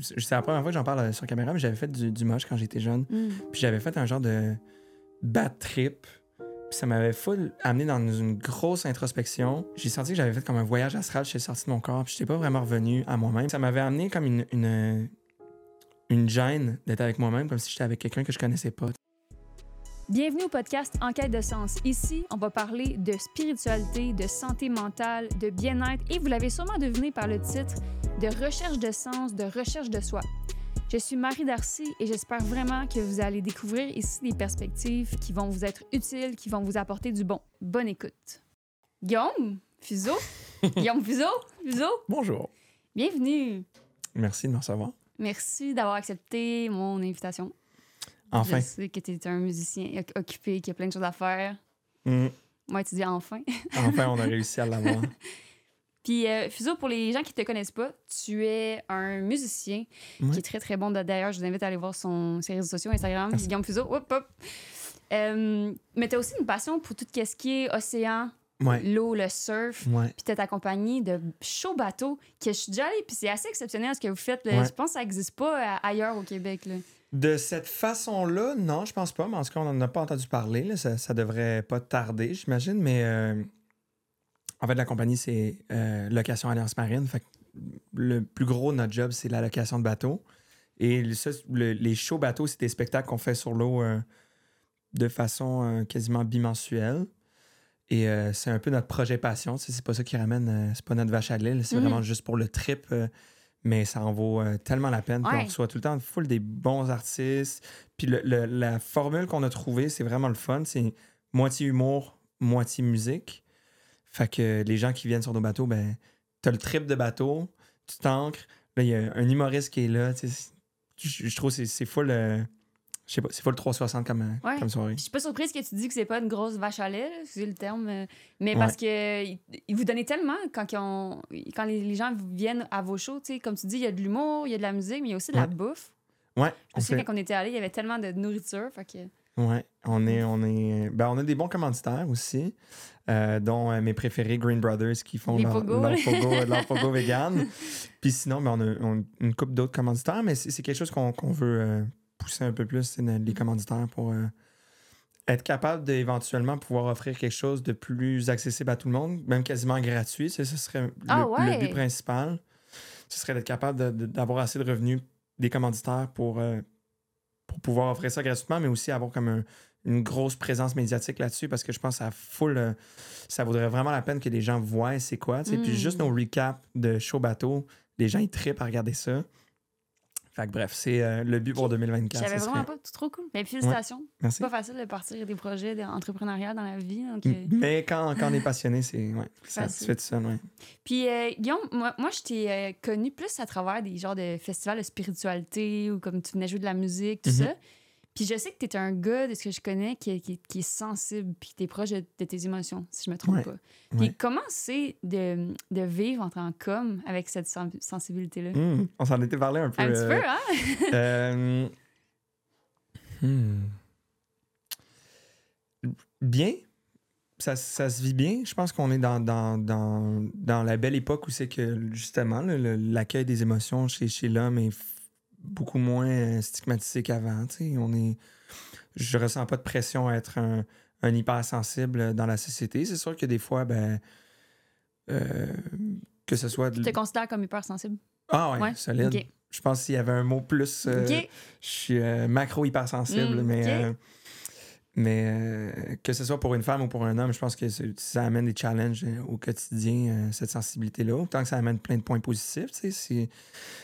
c'est la première fois que j'en parle euh, sur caméra, mais j'avais fait du, du moche quand j'étais jeune. Mm. Puis j'avais fait un genre de bad trip. Puis ça m'avait full amené dans une grosse introspection. J'ai senti que j'avais fait comme un voyage astral. Je suis sorti de mon corps. Puis j'étais pas vraiment revenu à moi-même. Ça m'avait amené comme une, une, une gêne d'être avec moi-même, comme si j'étais avec quelqu'un que je connaissais pas. Bienvenue au podcast Enquête de sens. Ici, on va parler de spiritualité, de santé mentale, de bien-être et vous l'avez sûrement deviné par le titre, de recherche de sens, de recherche de soi. Je suis Marie Darcy et j'espère vraiment que vous allez découvrir ici des perspectives qui vont vous être utiles, qui vont vous apporter du bon. Bonne écoute. Guillaume, Fuseau, Guillaume Fuseau, Fuseau, Bonjour. bienvenue. Merci de me recevoir. Merci d'avoir accepté mon invitation. Enfin. Je sais que tu es un musicien oc- occupé, qui a plein de choses à faire. Mm. Moi, tu dis enfin. Enfin, on a réussi à l'avoir. Puis, euh, Fuseau, pour les gens qui te connaissent pas, tu es un musicien qui est très, très bon. D'ailleurs, je vous invite à aller voir son, ses réseaux sociaux, Instagram, Merci. Guillaume Fuseau. Hop, hop. Euh, mais tu as aussi une passion pour tout ce qui est océan, Ouais. l'eau, le surf. Ouais. Puis, tu es accompagné de show bateaux que je suis déjà allée. Puis, c'est assez exceptionnel ce que vous faites. Ouais. Je pense que ça n'existe pas euh, ailleurs au Québec. Là. De cette façon-là, non, je pense pas, mais en tout cas, on n'en a pas entendu parler. là. Ça, ça devrait pas tarder, j'imagine. Mais euh, en fait, la compagnie, c'est euh, Location Alliance Marine. Fait que le plus gros de notre job, c'est la location de bateaux. Et le- ça, le- les shows bateaux, c'est des spectacles qu'on fait sur l'eau euh, de façon quasiment bimensuelle. Et c'est un peu notre projet passion. C'est pas ça qui ramène, c'est pas notre vache à l'île. C'est Mhm. vraiment juste pour le trip. Mais ça en vaut euh, tellement la peine. Puis Ouais. on reçoit tout le temps full des bons artistes. Puis le- le- la formule qu'on a trouvée, c'est vraiment le fun. C'est moitié humour, moitié musique. Fait que les gens qui viennent sur nos bateaux, ben, t'as le trip de bateau, tu t'ancres. Là, il y a un humoriste qui est là. Je, je trouve que c'est- c'est full. euh, je sais pas, c'est full 360 comme, euh, Ouais. comme soirée. Puis Je suis pas surprise que tu dis que c'est pas une grosse vache à lait, excusez le terme, euh, mais parce que il- il vous donnez tellement quand, ils ont- quand les, les gens viennent à vos shows, tu sais, comme tu dis, il y a de l'humour, il y a de la musique, mais il y a aussi de la bouffe. Ouais, Je sais fait- quand on était allé, il y avait tellement de nourriture, fait que Ouais, on est, on est, ben on a des bons commanditaires aussi, euh, dont euh, mes préférés Green Brothers qui font leur, pogos, leur pogo, leur pogo vegan. Puis sinon, ben, on a on- une couple d'autres commanditaires, mais c'est c'est quelque chose qu'on veut euh, pousser un peu plus, les commanditaires pour euh, être capable d'éventuellement pouvoir offrir quelque chose de plus accessible à tout le monde, même quasiment gratuit. Ce serait le, Ah le but principal. Ce serait d'être capable d'avoir assez de revenus des commanditaires pour, euh, pour pouvoir offrir ça gratuitement, mais aussi avoir comme un- une grosse présence médiatique là-dessus parce que je pense que ça full, euh, ça vaudrait vraiment la peine que les gens voient c'est quoi. sais. Puis Mm. juste nos recaps de show bateau, les gens ils trippent à regarder ça. Fait que bref, c'est euh, le but pour 2024. je savais ça vraiment serait- pas, c'est trop cool. Mais félicitations. Merci. C'est pas facile de partir des projets entrepreneuriaux dans la vie. donc, euh, Mais quand, quand on est passionné, c'est ouais, ça se fait tout seul. Ouais. Puis, euh, Guillaume, moi, moi je t'ai connu plus à travers des genres de festivals de spiritualité ou comme tu venais jouer de la musique, tout Mhm. ça. Puis je sais que tu es un gars, de ce que je connais, qui, est- qui, est- qui est sensible, puis tu es proche de, de tes émotions, si je me trompe Ouais. pas. Puis Ouais. comment c'est de, de vivre en tant qu'homme avec cette sen- sensibilité-là? Hmm, on s'en était parlé un peu. Un petit euh, peu, hein? Euh, hmm. Bien. Ça, ça se vit bien. Je pense qu'on est dans, dans, dans, dans la belle époque où c'est que, justement, l'accueil des émotions chez, chez l'homme est beaucoup moins euh, stigmatisé qu'avant. On est... Je ressens pas de pression à être un, un hypersensible dans la société. C'est sûr que des fois, ben, euh, que ce soit... de- Tu te considères comme hypersensible? Ah ouais, Ouais, solide. Je pense qu'il y avait un mot plus... euh, je suis euh, macro hypersensible, Mm, mais, ok. Mais euh, que ce soit pour une femme ou pour un homme, je pense que ça amène des challenges euh, au quotidien, euh, cette sensibilité-là. Autant que ça amène plein de points positifs. Si,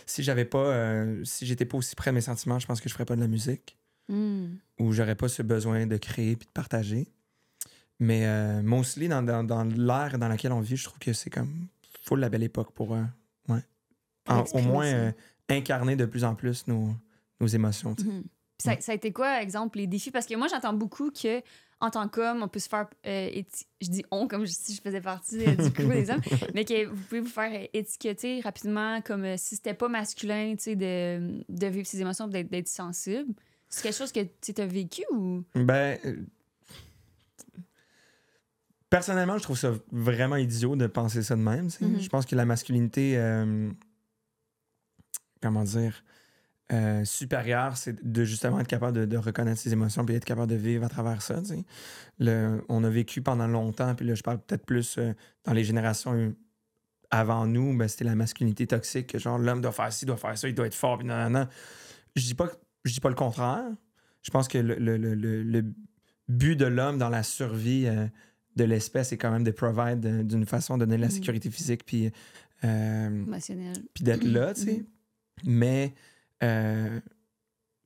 si j'avais pas, euh, si j'étais pas aussi près de mes sentiments, je pense que je ferais pas de la musique Hmm. ou j'aurais pas ce besoin de créer puis de partager. Mais mostly dans, dans, dans l'ère dans laquelle on vit, je trouve que c'est comme full la belle époque pour, ouais. Pour En- au moins incarner de plus en plus nos, nos émotions. sais. Ça, ça a été quoi, exemple, les défis? Parce que moi, j'entends beaucoup que en tant qu'homme, on peut se faire. euh, éti- je dis on comme si je faisais partie euh, du crew des hommes, mais que vous pouvez vous faire étiqueter rapidement comme euh, si c'était pas masculin, tu sais, de, de vivre ses émotions, d'être d'être sensible. C'est quelque chose que tu as vécu ou? Ben. euh, Personnellement, je trouve ça vraiment idiot de penser ça de même. Mhm. Je pense que la masculinité. comment dire, euh, supérieur, c'est de justement être capable de, de reconnaître ses émotions puis être capable de vivre à travers ça. Le, on a vécu pendant longtemps, puis là, je parle peut-être plus euh, dans les générations avant nous, ben, c'était la masculinité toxique, que genre l'homme doit faire ci, doit faire ça, il doit être fort, puis non, non, non. Je dis pas, je dis pas le contraire. Je pense que le, le- le- but de l'homme dans la survie euh, de l'espèce est quand même de provide euh, d'une façon, de donner de la Mhm. sécurité physique, puis puis d'être là, tu sais. Mhm. Mais euh,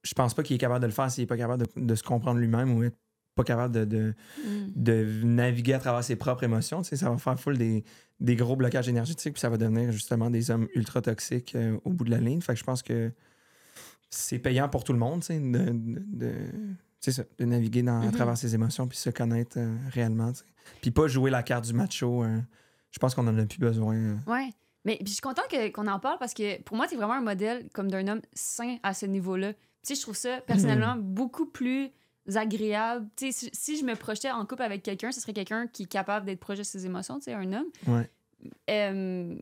je pense pas qu'il est capable de le faire s'il est pas capable de, de se comprendre lui-même ou être pas capable de, de, Mm. de naviguer à travers ses propres émotions. Tu sais, ça va faire full des, des gros blocages énergétiques, puis ça va devenir justement des hommes ultra toxiques euh, au bout de la ligne. Fait que je pense que c'est payant pour tout le monde, tu sais, de, de, de- c'est ça, de naviguer dans, à Mhm. travers ses émotions puis se connaître euh, réellement. tu sais. Puis pas jouer la carte du macho. euh, je pense qu'on en a plus besoin. Ouais. Mais puis je suis contente qu'on en parle parce que pour moi, tu es vraiment un modèle comme d'un homme sain à ce niveau-là. Tu sais, je trouve ça personnellement beaucoup plus agréable. Tu sais, si, si je me projetais en couple avec quelqu'un, ce serait quelqu'un qui est capable d'être proche de ses émotions, tu sais, un homme. Ouais. Euh,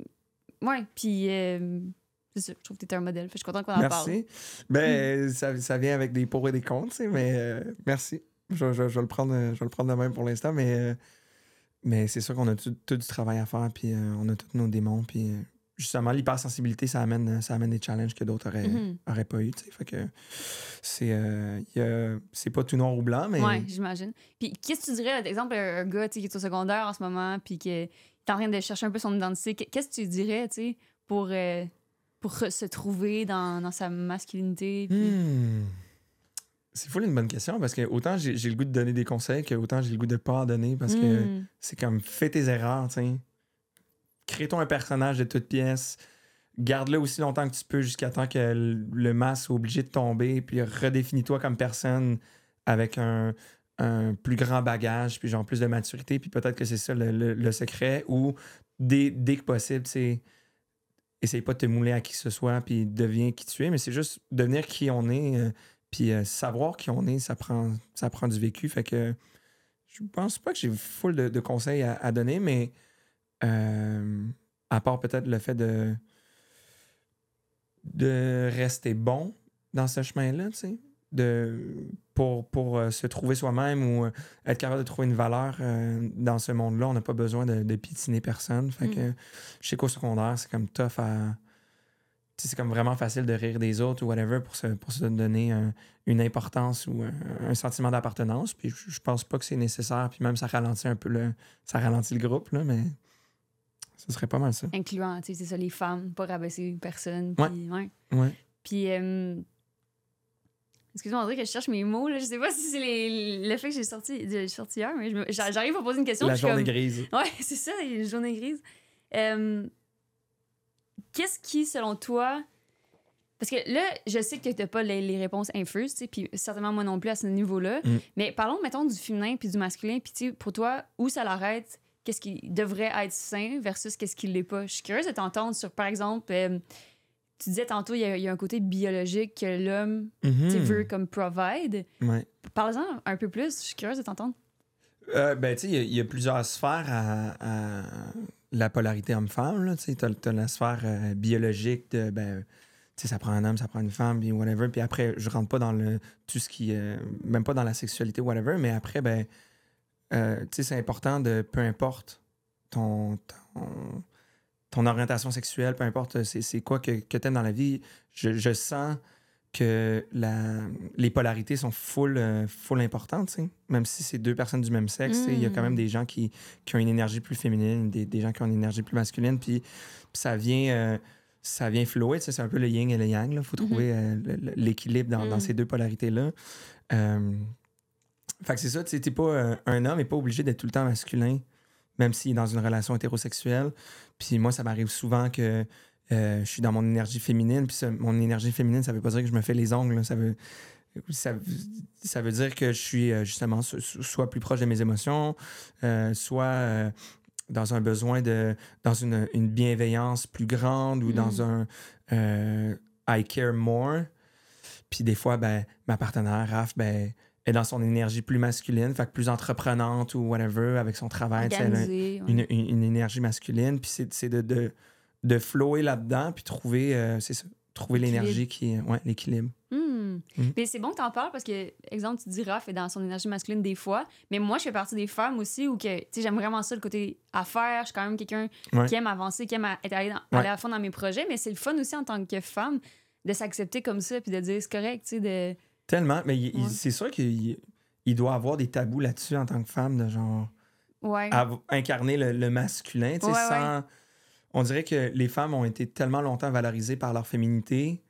ouais, puis euh, c'est ça, je trouve que tu es un modèle. Fait je suis contente qu'on en parle. Merci. Ben, ça, ça vient avec des pour et des contre, tu sais, mais euh, merci. Je, je- je vais le prendre, je vais le prendre de même pour l'instant, mais, euh, mais c'est sûr qu'on a tout, tout du travail à faire, puis euh, on a tous nos démons, puis euh, justement, l'hypersensibilité, ça amène, ça amène des challenges que d'autres auraient, Mhm. auraient pas eu, tu sais. Fait que c'est euh, y a- c'est pas tout noir ou blanc, mais Ouais, j'imagine. Puis qu'est-ce que tu dirais, par exemple, un gars qui est au secondaire en ce moment, puis qui est en train de chercher un peu son identité, qu'est- qu'est-ce que tu dirais, tu sais, pour, euh, pour se trouver dans, dans sa masculinité? puis- Hmm. C'est full une bonne question parce que autant j'ai j'ai le goût de donner des conseils que autant j'ai le goût de pas en donner parce que Hmm. c'est comme fais tes erreurs, tu. Crée-toi un personnage de toute pièce. Garde-le aussi longtemps que tu peux jusqu'à temps que le masque soit obligé de tomber. Puis redéfinis-toi comme personne avec un, un plus grand bagage, puis genre plus de maturité. Puis peut-être que c'est ça le, le- le secret. Ou dès, dès que possible, c'est essaye pas de te mouler à qui que ce soit, puis deviens qui tu es. Mais c'est juste devenir qui on est. euh, puis euh, savoir qui on est, ça prend, ça prend du vécu. Fait que je pense pas que j'ai full de, de conseils à, à donner, mais euh, à part peut-être le fait de, de rester bon dans ce chemin-là, tu sais, de, pour, pour euh, se trouver soi-même ou être capable de trouver une valeur dans ce monde-là. On n'a pas besoin de, de piétiner personne. Fait Mm. que je sais qu'au secondaire, c'est comme tough à. C'est comme vraiment facile de rire des autres ou whatever pour se, pour se donner un- une importance ou un, un sentiment d'appartenance. Puis je, je pense pas que c'est nécessaire. Puis même ça ralentit un peu le. Ça ralentit le groupe, là, mais ce serait pas mal ça. Incluant, tu sais, c'est ça, les femmes, pas rabaisser personne. Ouais. Puis, ouais. Ouais. Puis, euh, excuse-moi, on dirait que je cherche mes mots. Là. Je sais pas si c'est les- le fait que j'ai sorti, j'ai sorti hier, mais j'arrive à poser une question. La journée comme- grise. Ouais, c'est ça, une journée grise. Euh, Qu'est-ce qui, selon toi. Parce que là, je sais que tu n'as pas les, les réponses infuses, puis certainement moi non plus à ce niveau-là. Mm. Mais parlons, mettons, du féminin puis du masculin. Puis, pour toi, où ça l'arrête? Qu'est-ce qui devrait être sain versus qu'est-ce qui l'est pas? Je suis curieuse de t'entendre sur, par exemple, euh, tu disais tantôt, il y, a- il y a un côté biologique que l'homme sais, Mhm. veut comme provide. Ouais. Parle-en un peu plus, je suis curieuse de t'entendre. Euh, ben, tu sais, il y a- il y, a plusieurs sphères à, à la polarité homme-femme. Tu t'as la sphère euh, biologique de, ben, tu ça prend un homme, ça prend une femme, puis whatever. Puis après, je rentre pas dans le tout ce qui, euh, même pas dans la sexualité, whatever. Mais après, ben, euh, tu c'est important de, peu importe ton, ton, ton orientation sexuelle, peu importe c'est, quoi que, que t'aimes dans la vie, je, je sens que la, les polarités sont full, euh, full importantes. Même si c'est deux personnes du même sexe, il y a quand même Mm. des gens qui, qui ont une énergie plus féminine, des, des gens qui ont une énergie plus masculine, puis, ça vient... euh, ça vient flouer, c'est un peu le yin et le yang. Il faut Mhm. trouver euh, l'équilibre dans, dans Mm. ces deux polarités-là. Euh, fait que c'est ça, tu pas, euh, un homme n'est pas obligé d'être tout le temps masculin, même s'il est dans une relation hétérosexuelle. Puis moi, ça m'arrive souvent que euh, je suis dans mon énergie féminine. Puis ça, mon énergie féminine, ça veut pas dire que je me fais les ongles. là. Ça veut, ça, ça veut dire que je suis euh, justement so- so- soit plus proche de mes émotions, euh, soit euh, dans un besoin de. dans une, une bienveillance plus grande ou Mm. dans un euh, I care more. Puis des fois, ben, ma partenaire, Raph, ben, est dans son énergie plus masculine, fait que plus entreprenante ou whatever avec son travail. elle a Organisé. ouais. une, une- une énergie masculine. Puis c'est c'est de, de, de flower là-dedans, puis trouver, euh, c'est ça, trouver l'énergie qui est. Ouais, l'équilibre. Hmm. Mm. Mais c'est bon que t'en parles parce que, exemple, tu dis Raph est dans son énergie masculine des fois, mais moi, je fais partie des femmes aussi où que, tu sais, j'aime vraiment ça, le côté affaires. Je suis quand même quelqu'un Ouais. qui aime avancer, qui aime être allé, dans- Ouais. aller à fond dans mes projets, mais c'est le fun aussi en tant que femme de s'accepter comme ça puis de dire c'est correct, tu sais, de. Tellement. Mais Ouais. c'est sûr qu'il il doit avoir des tabous là-dessus en tant que femme, de genre. Ouais. av- incarner le, le masculin, tu sais, sans... On dirait que les femmes ont été tellement longtemps valorisées par leur féminité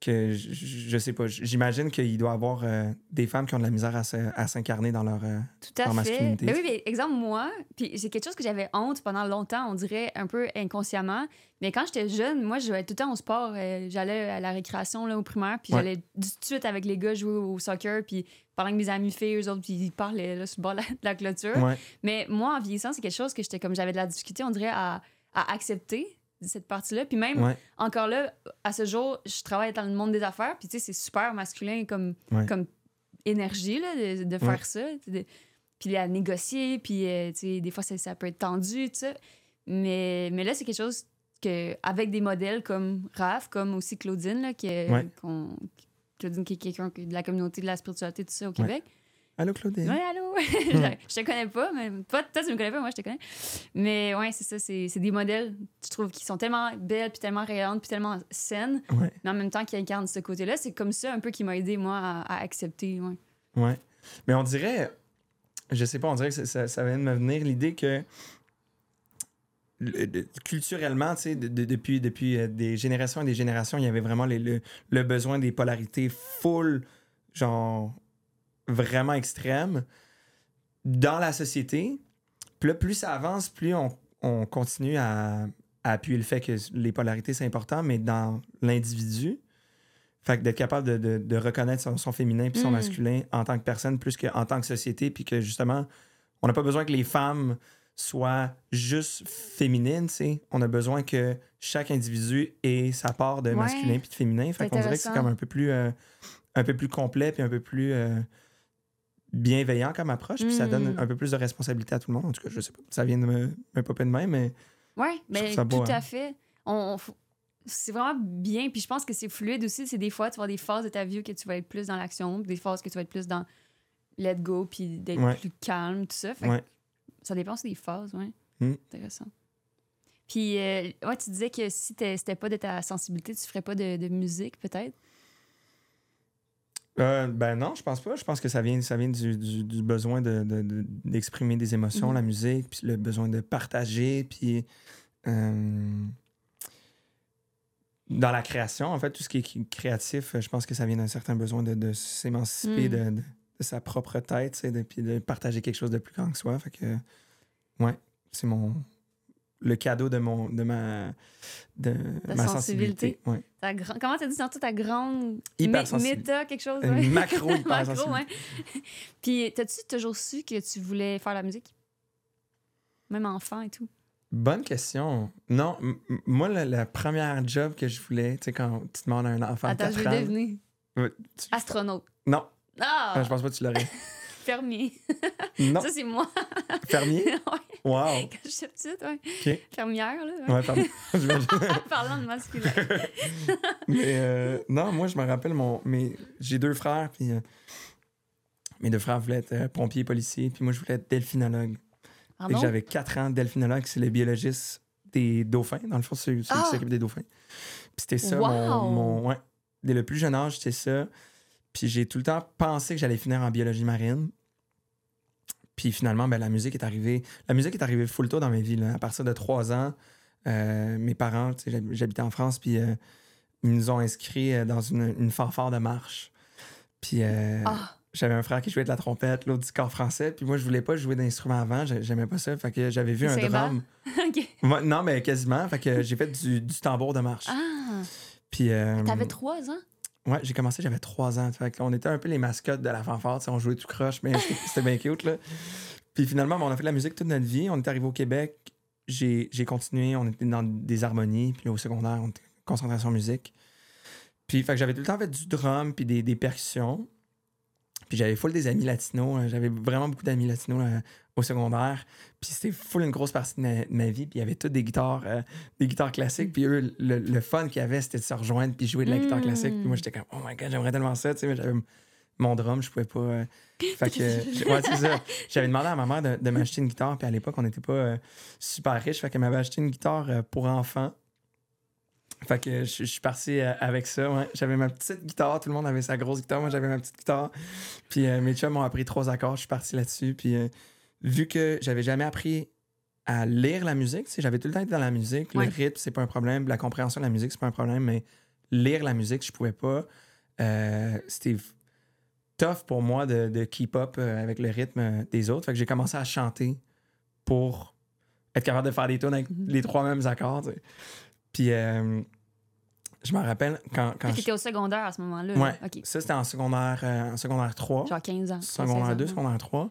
que je, je sais pas. J'imagine qu'il doit y avoir euh, des femmes qui ont de la misère à s'incarner dans leur. euh, Tout à en fait. masculinité. Ben oui, mais exemple, moi, puis c'est quelque chose que j'avais honte pendant longtemps, on dirait un peu inconsciemment. Mais quand j'étais jeune, moi, je jouais tout le temps au sport. euh, j'allais à la récréation là, au primaire, puis Ouais. j'allais tout de suite avec les gars jouer au soccer, puis pendant que mes amis filles, eux autres, puis ils parlaient là, sur le bord de la, de la clôture. Ouais. Mais moi, en vieillissant, c'est quelque chose que j'étais comme j'avais de la difficulté, on dirait, à, à accepter cette partie-là. Puis même, Ouais. encore là, à ce jour, je travaille dans le monde des affaires, puis tu sais, c'est super masculin comme, Ouais. comme énergie là, de, de faire Ouais. ça. de- puis à négocier, puis euh, tu sais, des fois, ça, ça peut être tendu, tu sais. Mais, mais là, c'est quelque chose que, avec des modèles comme Raph, comme aussi Claudine, là, qui est- Claudine, qui est quelqu'un de la communauté de la spiritualité, tout ça, au. Québec. Allô, Claudine? Ouais, allô? je, je te connais pas, mais toi, toi, tu me connais pas, moi, je te connais. Mais ouais, c'est ça, c'est des modèles, je trouve, qui sont tellement belles, puis tellement rayantes, puis tellement saines, Ouais. mais en même temps qui incarnent ce côté-là. C'est comme ça un peu qui m'a aidé, moi, à, à accepter. Ouais. Ouais. Mais on dirait, je sais pas, on dirait que ça, ça, vient de me venir l'idée que culturellement, tu sais, de- de- depuis, depuis euh, des générations et des générations, il y avait vraiment les- le, le besoin des polarités full, genre vraiment extrêmes dans la société. Puis là, plus ça avance, plus on, on continue à, à appuyer le fait que les polarités, c'est important, mais dans l'individu. Fait que d'être capable de, de- de reconnaître son, son féminin puis son Mm. masculin en tant que personne plus qu'en tant que société, puis que justement, on n'a pas besoin que les femmes soient juste féminines, tu sais. On a besoin que chaque individu ait sa part de masculin puis de féminin. Fait qu'on dirait que c'est comme un peu plus, euh, un peu plus complet puis un peu plus euh, bienveillant comme approche, puis ça donne Mm. un peu plus de responsabilité à tout le monde. En tout cas, je sais pas, ça vient de me, me popper de même, mais Ouais, mais tout beau, à hein. fait. On, c'est vraiment bien. Puis je pense que c'est fluide aussi. C'est des fois, tu vas avoir des phases de ta vie où que tu vas être plus dans l'action, des phases que tu vas être plus dans let go, puis d'être Ouais. plus calme, tout ça. Fait que ouais. Ça dépend aussi des phases, ouais. Mm. Intéressant. Puis, euh, ouais, tu disais que si c'était pas de ta sensibilité, tu ferais pas de, de musique, peut-être? Euh, ben non, je pense pas. Je pense que ça vient, ça vient du, du- du besoin de- de- de- d'exprimer des émotions, Mhm. la musique, puis le besoin de partager, puis euh, dans la création, en fait, tout ce qui est créatif, je pense que ça vient d'un certain besoin de, s'émanciper Mm. de, sa propre tête, puis de partager quelque chose de plus grand que soi. Fait que, ouais, c'est mon le cadeau de mon de ma de ma sensibilité. sensibilité. Ouais. Ta gra- Comment t'as dit tantôt ta grande méta, quelque chose? Une ouais? macro Macro, ouais. Puis, t'as-tu toujours su que tu voulais faire la musique? Même enfant et tout? Bonne question. Non, moi, le, la première job que je voulais, tu sais, quand tu te demandes à un enfant Attends, je 4 vais devenir tu- astronaute. Non, Ah! je pense pas que tu l'aurais. Fermier. Non, Ça, c'est moi. fermier? ouais, Wow. quand j'étais petite, ouais. OK. Fermière, là. ouais. Ouais, pardon. Parlant de masculin. Mais euh, non, moi, je me rappelle, mon, mes, j'ai deux frères, puis euh, mes deux frères voulaient être euh, pompiers, policiers, puis moi, je voulais être delphinologue. Pardon? que j'avais 4 ans, delphinologue, c'est le biologiste des dauphins. Dans le fond, c'est celui qui Ah! s'occupe des dauphins. Puis c'était ça, Wow! mon, mon- Ouais. Dès le plus jeune âge, c'était ça. Puis j'ai tout le temps pensé que j'allais finir en biologie marine. Puis finalement, ben, la musique est arrivée. La musique est arrivée full tôt dans ma vie. là. À partir de 3 ans, euh, mes parents, j'habitais en France, puis euh, ils nous ont inscrits euh, dans une, une fanfare de marche. Puis euh, Ah! j'avais un frère qui jouait de la trompette, l'autre du corps français. Puis moi, je voulais pas jouer d'instrument avant. j'ai- J'aimais pas ça. Fait que j'avais vu un drum. Non, mais quasiment. Fait que j'ai fait du, du tambour de marche. Ah! Puis. euh, T'avais trois ans? Ouais, j'ai commencé, j'avais trois ans. Fait qu'on était un peu les mascottes de la fanfare. On jouait tout croche, mais c'était- bien cute. Là. Puis finalement, on a fait de la musique toute notre vie. On est arrivé au Québec. J'ai continué. On était dans des harmonies. Puis au secondaire, on était concentration musique. Puis fait j'avais tout le temps fait du drum puis des, des percussions. Puis j'avais full des amis latinos. euh, J'avais vraiment beaucoup d'amis latinos euh, au secondaire. Puis c'était full une grosse partie de ma, de ma vie. Puis il y avait toutes des guitares, euh, des guitares classiques. Puis eux, le, le fun qu'il y avait, c'était de se rejoindre puis jouer de la guitare Mm. classique. Puis moi, j'étais comme, oh my god, j'aimerais tellement ça. Tu sais, mais j'avais mon drum, je pouvais pas. euh, fait que, ouais, c'est ça. J'avais demandé à ma mère de, de m'acheter une guitare. Puis à l'époque, on n'était pas euh, super riche. Fait qu'elle m'avait acheté une guitare euh, pour enfants. Fait que je, je suis parti euh, avec ça. ouais. J'avais ma petite guitare. Tout le monde avait sa grosse guitare. Moi, j'avais ma petite guitare. Puis euh, mes chums m'ont appris trois accords. Je suis parti là-dessus. Puis euh, vu que j'avais jamais appris à lire la musique, j'avais tout le temps été dans la musique. Ouais. Le rythme, c'est pas un problème. La compréhension de la musique, c'est pas un problème. Mais lire la musique, je pouvais pas. Euh, C'était tough pour moi de, de keep up avec le rythme des autres. Fait que j'ai commencé à chanter pour être capable de faire des tunes avec Mhm. les trois mêmes accords. Puis je me rappelle quand, quand Tu je- étais au secondaire à ce moment-là. Ouais. là. OK. ça c'était en secondaire, euh, en secondaire 3, Genre 15 ans. secondaire 2, 16 ans. secondaire 3.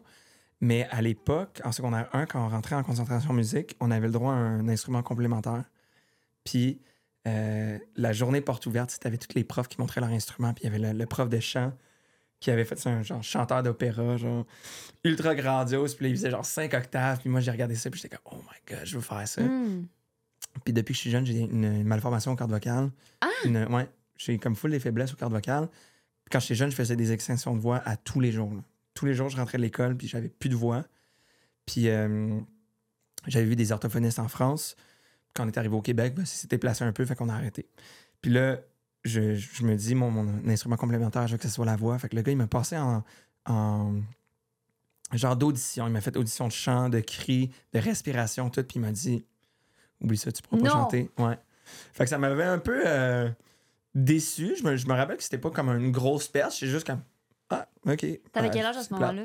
Mais à l'époque, en secondaire 1, quand on rentrait en concentration musique, on avait le droit à un instrument complémentaire. Puis euh, la journée porte ouverte, avais tous les profs qui montraient leur instrument. Puis il y avait le, le prof de chant qui avait fait ça, un genre chanteur d'opéra, genre ultra grandiose. Puis là, il faisait genre 5 octaves. Puis moi, j'ai regardé ça. Puis j'étais comme, oh my god, je veux faire ça. Hmm. Puis depuis que je suis jeune, j'ai une, une malformation aux cordes vocales. Ah! Une- ouais, j'ai comme full des faiblesses aux cordes vocales. Puis quand j'étais jeune, je faisais des extinctions de voix à tous les jours. là. Tous les jours, je rentrais de l'école, puis j'avais plus de voix. Puis euh, j'avais vu des orthophonistes en France. Quand on est arrivé au Québec, ben, ça s'était placé un peu, fait qu'on a arrêté. Puis là, je, je me dis, mon, mon instrument complémentaire, je veux que ce soit la voix. Fait que le gars, il m'a passé en, en genre d'audition. Il m'a fait audition de chant, de cri, de respiration, tout. Puis il m'a dit, oublie ça, tu pourras pas chanter. Ouais. Fait que ça m'avait un peu euh, déçu. Je me, je me rappelle que c'était pas comme une grosse perche. C'est juste comme, ah, OK. T'avais quel âge à ce moment-là?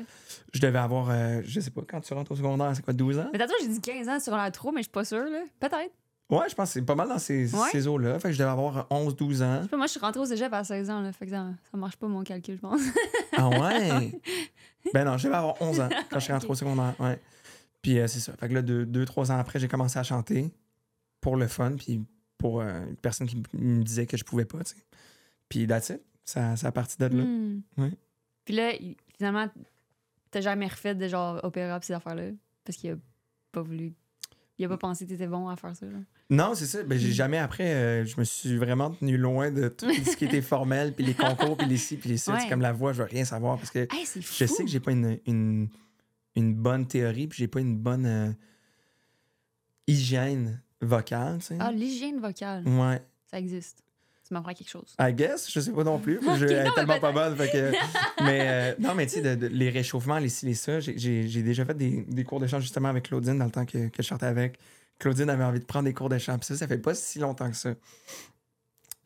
Je devais avoir, euh, je sais pas, quand tu rentres au secondaire, c'est quoi, 12 ans? Mais tantôt, j'ai dit 15 ans sur la trop, mais je suis pas sûre, là. Peut-être. Ouais, je pense que c'est pas mal dans ces, Ouais. ces eaux-là. Fait que je devais avoir 11, 12 ans. Je sais pas, moi, je suis rentrée au cégep à 16 ans, là. Fait que ça, ça marche pas, mon calcul, je pense. Ah ouais? ben non, je devais avoir 11 ans quand je suis rentré Ok. au secondaire. Ouais. Puis euh, c'est ça. Fait que là, deux, deux, trois ans après, j'ai commencé à chanter pour le fun, puis pour euh, une personne qui me disait que je pouvais pas, tu sais. Puis that's it. Ça, ça a parti de là. Hmm. Ouais. Puis là, finalement, t'as jamais refait de genre opéra pis ces affaires-là? Parce qu'il a pas voulu. Il a pas pensé que t'étais bon à faire ça, là. Non, c'est ça. Ben, j'ai jamais après, euh, je me suis vraiment tenu loin de tout ce qui était formel, puis les concours, puis les ci, puis les ça. Ouais. C'est comme la voix, je veux rien savoir parce que Hey, je sais que j'ai pas une, une, une bonne théorie, puis j'ai pas une bonne euh, hygiène vocale, tu sais. Ah, l'hygiène vocale, Ouais. ça existe. Tu m'apprends quelque chose. I guess, je sais pas non plus. Ok, je, elle est tellement pas bonne. fait que- mais euh, non, mais tu sais, de- de- les réchauffements, les ci, les ça, j'ai- déjà fait des, des cours de chant justement avec Claudine dans le temps que, que je chantais avec. Claudine avait envie de prendre des cours de chant. Puis ça, ça fait pas si longtemps que ça.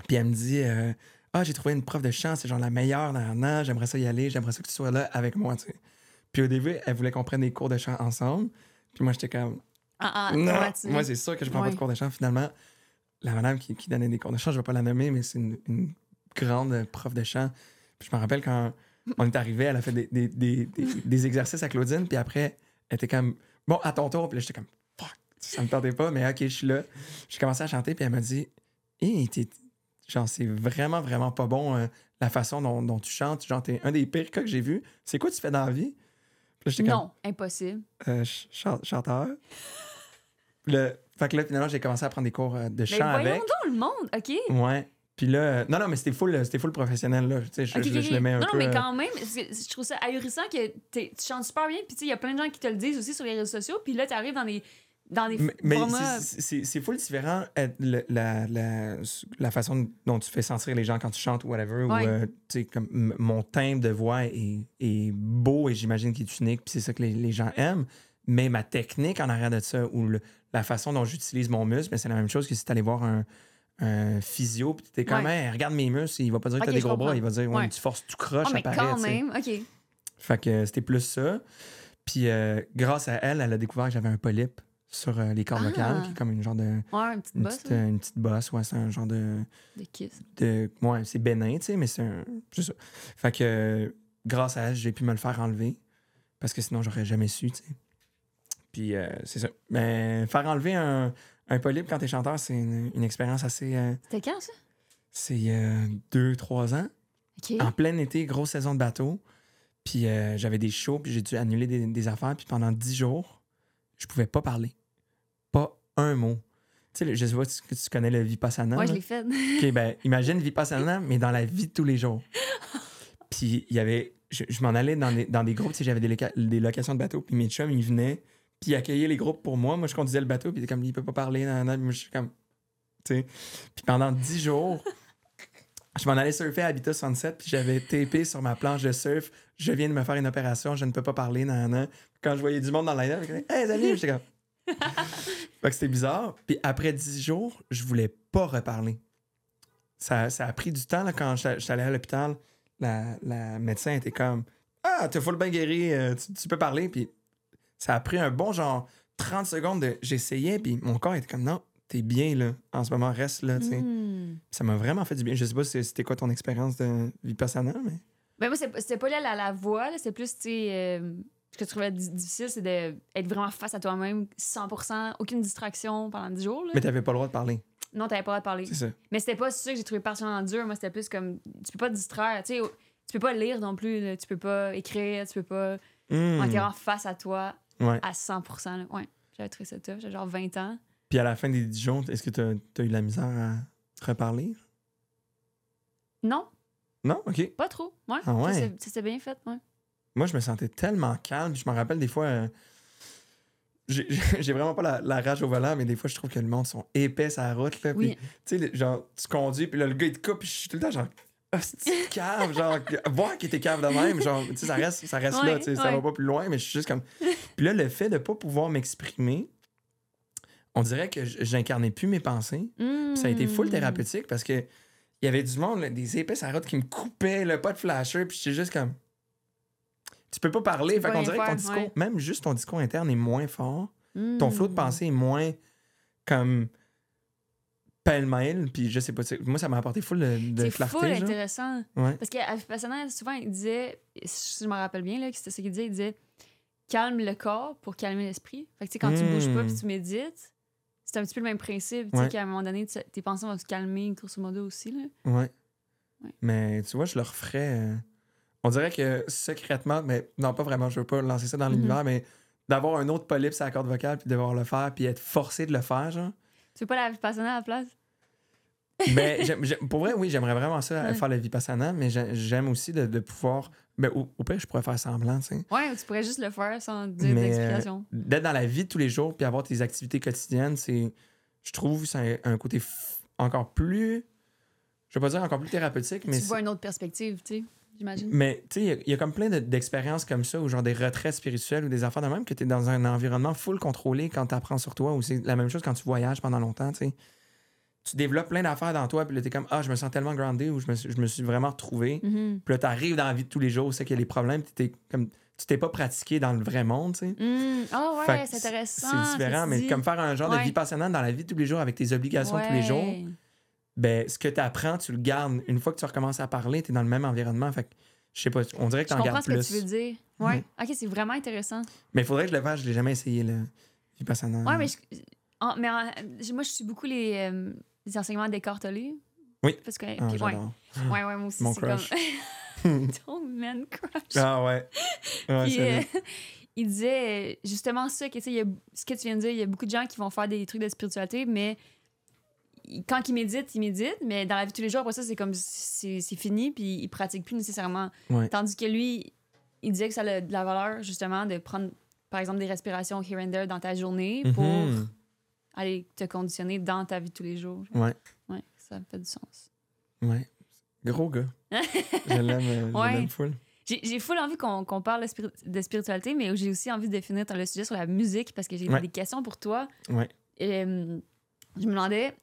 Puis elle me dit euh, Ah, j'ai trouvé une prof de chant, c'est genre la meilleure dans an, j'aimerais ça y aller, j'aimerais ça que tu sois là avec moi, tu sais. Puis au début, elle voulait qu'on prenne des cours de chant ensemble. Puis moi, j'étais comme Ah, ah, non, moi, c'est sûr que je prends pas de cours de chant. Finalement, la madame qui, qui donnait des cours de chant, je vais pas la nommer, mais c'est une, une grande prof de chant. Puis je me rappelle quand on est arrivé, elle a fait des, des, des, des- exercices à Claudine, puis après, elle était comme bon, à ton tour. Puis là, j'étais comme fuck, ça me tentait pas, mais ok, je suis là. J'ai commencé à chanter, puis elle m'a dit, hé, t'es- genre, c'est vraiment, vraiment pas bon euh, la façon dont, dont tu chantes. Genre, t'es un des pires cas que j'ai vu. C'est quoi tu fais dans la vie? Là, comme Non, impossible. euh, ch- chan- chanteur. Le... Fait que là, finalement, j'ai commencé à prendre des cours euh, de Mais chant voyons avec. donc le monde, OK? Ouais. Puis là, euh, non, non, mais c'était full, c'était full professionnel, là. Je, le mets un non, peu. non, mais euh, quand même, je trouve ça ahurissant que t'es- tu chantes super bien, puis tu sais, il y a plein de gens qui te le disent aussi sur les réseaux sociaux, puis là, tu arrives dans des, dans des Mais, mais formats. c'est- full différent euh, le- la, la, la façon dont tu fais sentir les gens quand tu chantes ou whatever. Ouais. Ou, euh, tu sais, comme mon timbre de voix est, est beau et j'imagine qu'il est unique, puis c'est ça que les, les gens aiment. Mais ma technique en arrière de ça, ou le- la façon dont j'utilise mon muscle, ben, c'est la même chose que si tu allais voir un, un physio, puis tu es comme, Ouais. Hey, regarde mes muscles, il va pas dire que Ok, tu as des gros bras, il va dire, ouais, tu forces tout croche, Ah, ça mais quand tu même, OK. Fait que euh, c'était plus ça. Puis euh, grâce à elle, elle a découvert que j'avais un polype sur euh, les cordes Ah. vocales, qui est comme une genre de. Ouais, une petite bosse petite, là, euh, une petite bosse, ouais, c'est un genre de. de kiss. de ouais, c'est bénin, tu sais, mais c'est un. C'est ça. Fait que grâce à elle, j'ai pu me le faire enlever. Parce que sinon, j'aurais jamais su, tu sais. Puis euh, c'est ça. Mais faire enlever un, un polype quand t'es chanteur, c'est une, une expérience assez. euh, C'était quand, ça? c'est euh, deux, trois ans. En plein été, grosse saison de bateau. Puis j'avais des shows, puis j'ai dû annuler des, des affaires. Puis pendant 10 jours, je pouvais pas parler. Un mot. Tu sais, je sais pas si tu, connais le Vipassana. Ouais, je l'ai fait. OK, ben, imagine Vipassana, mais dans la vie de tous les jours. Puis il y avait. Je, je m'en allais dans des, dans des groupes, tu sais, j'avais des, loca- des locations de bateaux, puis mes chums, ils venaient, puis ils accueillaient les groupes pour moi. Moi, je conduisais le bateau, puis comme, il peut pas parler, nan, nan. Moi, je suis comme. Tu sais. Puis pendant 10 jours, je m'en allais surfer à Habitat 67, puis j'avais tapé sur ma planche de surf, je viens de me faire une opération, je ne peux pas parler, nan, nan. Quand je voyais du monde dans la je disais, hey, salut, j'étais comme. fait que c'était bizarre. Puis après 10 jours, je voulais pas reparler. Ça, ça a pris du temps là, quand allé à l'hôpital. La, la médecin était comme Ah, t'es full bien guéri, euh, tu, tu peux parler. Puis ça a pris un bon genre 30 secondes de. J'essayais, puis mon corps était comme Non, t'es bien là. En ce moment, reste là. Hmm. Ça m'a vraiment fait du bien. Je sais pas si c'était quoi ton expérience de Vipassana, mais. Ben moi, c'est- c'était pas là la, la voix, c'est plus, tu sais, euh, ce que je trouvais di- difficile, c'est d'être vraiment face à toi-même, 100%, aucune distraction pendant 10 jours. Là. Mais t'avais pas le droit de parler. Non, t'avais pas le droit de parler. C'est ça. Mais c'était pas ça que j'ai trouvé particulièrement dur. Moi, c'était plus comme, tu peux pas te distraire, tu sais, tu peux pas lire non plus, là. tu peux pas écrire, tu peux pas. On était vraiment face à toi Ouais. à 100%. Là. Ouais, j'avais trouvé ça tough, j'avais genre 20 ans. Puis à la fin des 10 jours, est-ce que t'as as eu de la misère à reparler? Non, Non? OK. pas trop. Ouais, Ah ouais? ça s'est bien fait, ouais. Moi, je me sentais tellement calme. Je me rappelle des fois. euh, j'ai vraiment pas la, la rage au volant, mais des fois, je trouve que le monde sont épais à la route. Là, Oui. tu sais, le- genre, tu conduis, puis là, le gars, il te coupe, puis je suis tout le temps genre. C'est cave, genre, voir qu'il était cave de même, genre, tu sais, ça reste, ça reste là, tu sais, ça va pas plus loin, mais je suis juste comme. Puis là, le fait de pas pouvoir m'exprimer, on dirait que j'incarnais plus mes pensées. Puis ça a été full Hmm. thérapeutique parce que il y avait du monde, là, des épais à route qui me coupaient, là, pas de flasher, puis j'étais juste comme. Tu peux pas parler. Fait qu'on dirait que ton discours, ouais. même juste ton discours interne est moins fort. Hmm. Ton flot de pensée est moins comme pêle-mêle. Puis je sais pas, moi, ça m'a apporté full de, de clarté. intéressant. Ouais. Parce qu'à Vipassana, souvent, il disait, si je me rappelle bien, que c'était ce qu'il disait, il disait calme le corps pour calmer l'esprit. Fait que, tu sais, quand tu bouges pas Mm. puis tu médites, c'est un petit peu le même principe. Tu Ouais. sais, qu'à un moment donné, tes pensées vont se calmer, grosso modo aussi. Là. Ouais. Ouais. Mais tu vois, je le referais. euh, On dirait que secrètement, mais non, pas vraiment, je veux pas lancer ça dans Mhm. l'univers, mais d'avoir un autre polype sur la corde vocale, puis devoir le faire, puis être forcé de le faire, genre. Tu veux pas la Vipassana à la place? Mais j'aime- pour vrai, oui, j'aimerais vraiment ça, Ouais. faire le vipassana, mais j'ai- j'aime aussi de, de pouvoir. Ben, au, au pire, je pourrais faire semblant, tu sais. Ouais, ou tu pourrais juste le faire sans dire Mais, d'explication. D'être dans la vie de tous les jours, puis avoir tes activités quotidiennes, c'est. Je trouve c'est un, un côté f- encore plus. Je vais pas dire encore plus thérapeutique, mais. tu vois une autre perspective, tu sais, j'imagine. Mais tu sais, il y a- il y, a comme plein de- d'expériences comme ça, ou genre des retraites spirituelles ou des affaires de même, que tu es dans un environnement full contrôlé quand tu apprends sur toi, ou c'est la même chose quand tu voyages pendant longtemps, tu sais. Tu développes plein d'affaires dans toi, puis là, t'es comme, ah, je me sens tellement groundé, ou je me, suis- je me suis vraiment retrouvé. Mhm. Puis là, t'arrives dans la vie de tous les jours, c'est qu'il y a des problèmes, puis comme, tu t'es pas pratiqué dans le vrai monde, tu sais. Mm. Ah ouais, c'est intéressant. C'est différent, mais comme faire un genre de vie passionnante dans la vie de tous les jours avec tes obligations tous les jours. Ben, ce que tu apprends, tu le gardes. Une fois que tu recommences à parler, tu es dans le même environnement. Fait que, je sais pas, on dirait que Je tu en comprends gardes ce que plus. tu veux dire. Ouais. Ok, c'est vraiment intéressant. Mais il faudrait que je le fasse, je l'ai jamais essayé. Vipassana. Ouais, mais, je, en- mais en- moi, je suis beaucoup les, euh, les enseignements. Oui. Parce que, Ah, puis, ouais. ouais, ouais, moi aussi, Mon crush. comme. Ton man crush. Ah ouais. Ouais, Puis, euh, il disait euh, justement ça, que, y a, ce que tu viens de dire, il y a beaucoup de gens qui vont faire des trucs de spiritualité, mais quand ils méditent, ils méditent, mais dans la vie de tous les jours, après ça, c'est comme c'est c'est fini, puis ils pratiquent plus nécessairement. Ouais. Tandis que lui, il disait que ça a de la valeur, justement, de prendre, par exemple, des respirations here and there dans ta journée pour Mhm. aller te conditionner dans ta vie de tous les jours. Ouais. Ouais, ça fait du sens. Ouais. Gros gars. je l'aime, euh, Ouais. full. J'ai full envie qu'on qu'on parle de, spiri- de spiritualité, mais j'ai aussi envie de définir le sujet sur la musique parce que j'ai Ouais. des questions pour toi. Ouais. Et, euh, je me demandais,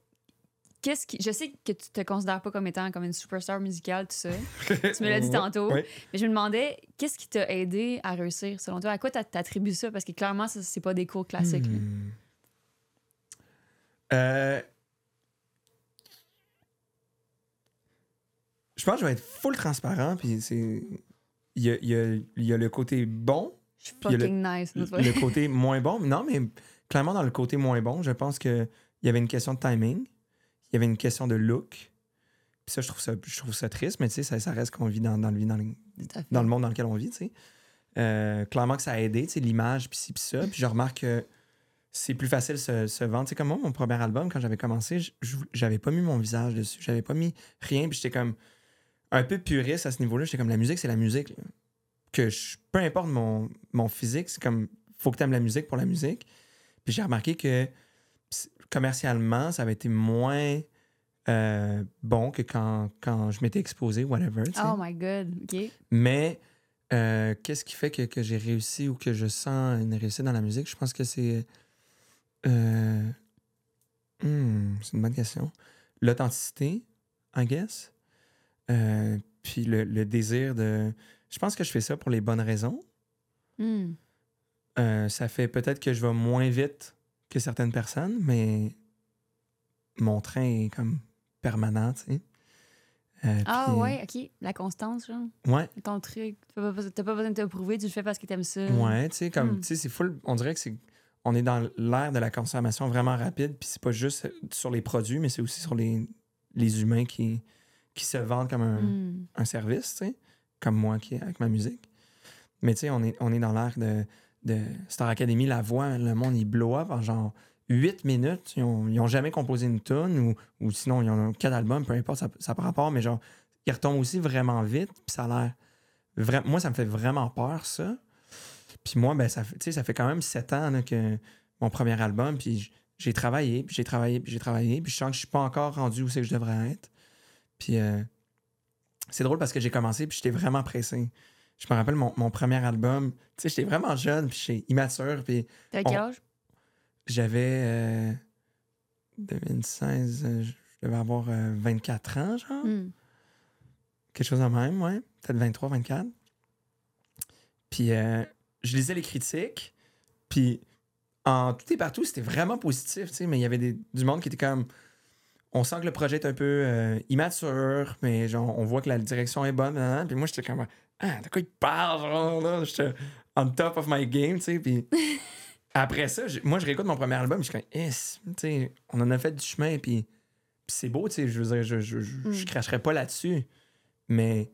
qu'est-ce qui. Je sais que tu te considères pas comme étant comme une superstar musicale, tout ça. Tu me l'as dit tantôt. Mais je me demandais, qu'est-ce qui t'a aidé à réussir selon toi? À quoi t'a- t'attribues ça? Parce que clairement, ça, c'est pas des cours classiques. Hmm. Euh, Je pense que je vais être full transparent, puis c'est. Il y a, il y a- il y a le côté bon, Je suis il y a le- fucking nice. le côté moins bon. Non, mais clairement, dans le côté moins bon, je pense qu'il y avait une question de timing, il y avait une question de look. Puis ça, je trouve ça, je trouve ça triste, mais tu sais, ça, ça reste qu'on vit dans, dans, le, dans, le, dans le monde dans lequel on vit, tu sais. Euh, clairement que ça a aidé, tu sais, l'image, puis ci, puis ça. Puis je remarque que c'est plus facile se, se vendre. Tu sais, comme moi, mon premier album, quand j'avais commencé, j'avais pas mis mon visage dessus. J'avais pas mis rien, puis j'étais comme un peu puriste à ce niveau-là. J'étais comme, la musique, c'est la musique. là. Que je- peu importe mon, mon physique, c'est comme, faut que tu aimes la musique pour la musique. Puis j'ai remarqué que commercialement, ça avait été moins euh, bon que quand, quand je m'étais exposé, whatever. Oh my god, OK. Mais euh, qu'est-ce qui fait que, que j'ai réussi ou que je sens une réussite dans la musique? Je pense que c'est. euh, hmm, c'est une bonne question. L'authenticité, I guess. Puis le, le désir de. Je pense que je fais ça pour les bonnes raisons. Hmm. Ça fait peut-être que je vais moins vite que certaines personnes, mais mon train est comme permanent, tu sais. Euh, Ah puis- ouais, OK. La constance, genre. Ouais, Ton truc. T'as pas, pas besoin de te prouver, tu le fais parce que t'aimes ça. Ouais, tu sais, comme, Hmm. tu sais, c'est full. On dirait que c'est. On est dans l'ère de la consommation vraiment rapide, puis c'est pas juste sur les produits, mais c'est aussi sur les, les humains qui, qui se vendent comme un, Hmm. un service, tu sais, comme moi qui avec ma musique. Mais tu sais, on est, on est dans l'ère de, de Star Academy, la voix, le monde, il blow en genre 8 minutes. Ils ont, ils ont jamais composé une tune ou, ou sinon, ils ont quatre albums, peu importe, ça, ça par rapport, mais genre, ils retombent aussi vraiment vite, puis ça a l'air. Moi, ça me fait vraiment peur, ça. Puis moi, ben, ça, fait- ça fait quand même 7 ans que mon premier album, puis j'ai travaillé, puis j'ai travaillé, puis j'ai travaillé, puis je sens que je suis pas encore rendu où c'est que je devrais être. Puis euh, c'est drôle parce que j'ai commencé, puis j'étais vraiment pressé. Je me rappelle mon, mon premier album, tu sais, j'étais vraiment jeune, puis j'étais immature, puis T'as quel On- âge? j'avais. euh, 2016, euh, je devais avoir euh, 24 ans, genre. Hmm. Quelque chose de même, ouais. Peut-être 23, 24. Puis euh, je lisais les critiques, puis en tout et partout, c'était vraiment positif, tu sais, mais il y avait des- du monde qui était comme. On sent que le projet est un peu euh, immature, mais genre, on voit que la direction est bonne. Puis moi, j'étais comme, ah, de quoi il parle, genre, là? J'étais on top of my game, tu sais. Puis après ça, moi, je réécoute mon premier album, je suis comme, tu sais, on en a fait du chemin, puis, puis c'est beau, tu sais, je veux dire, je, je, je, je Mm. cracherais pas là-dessus. Mais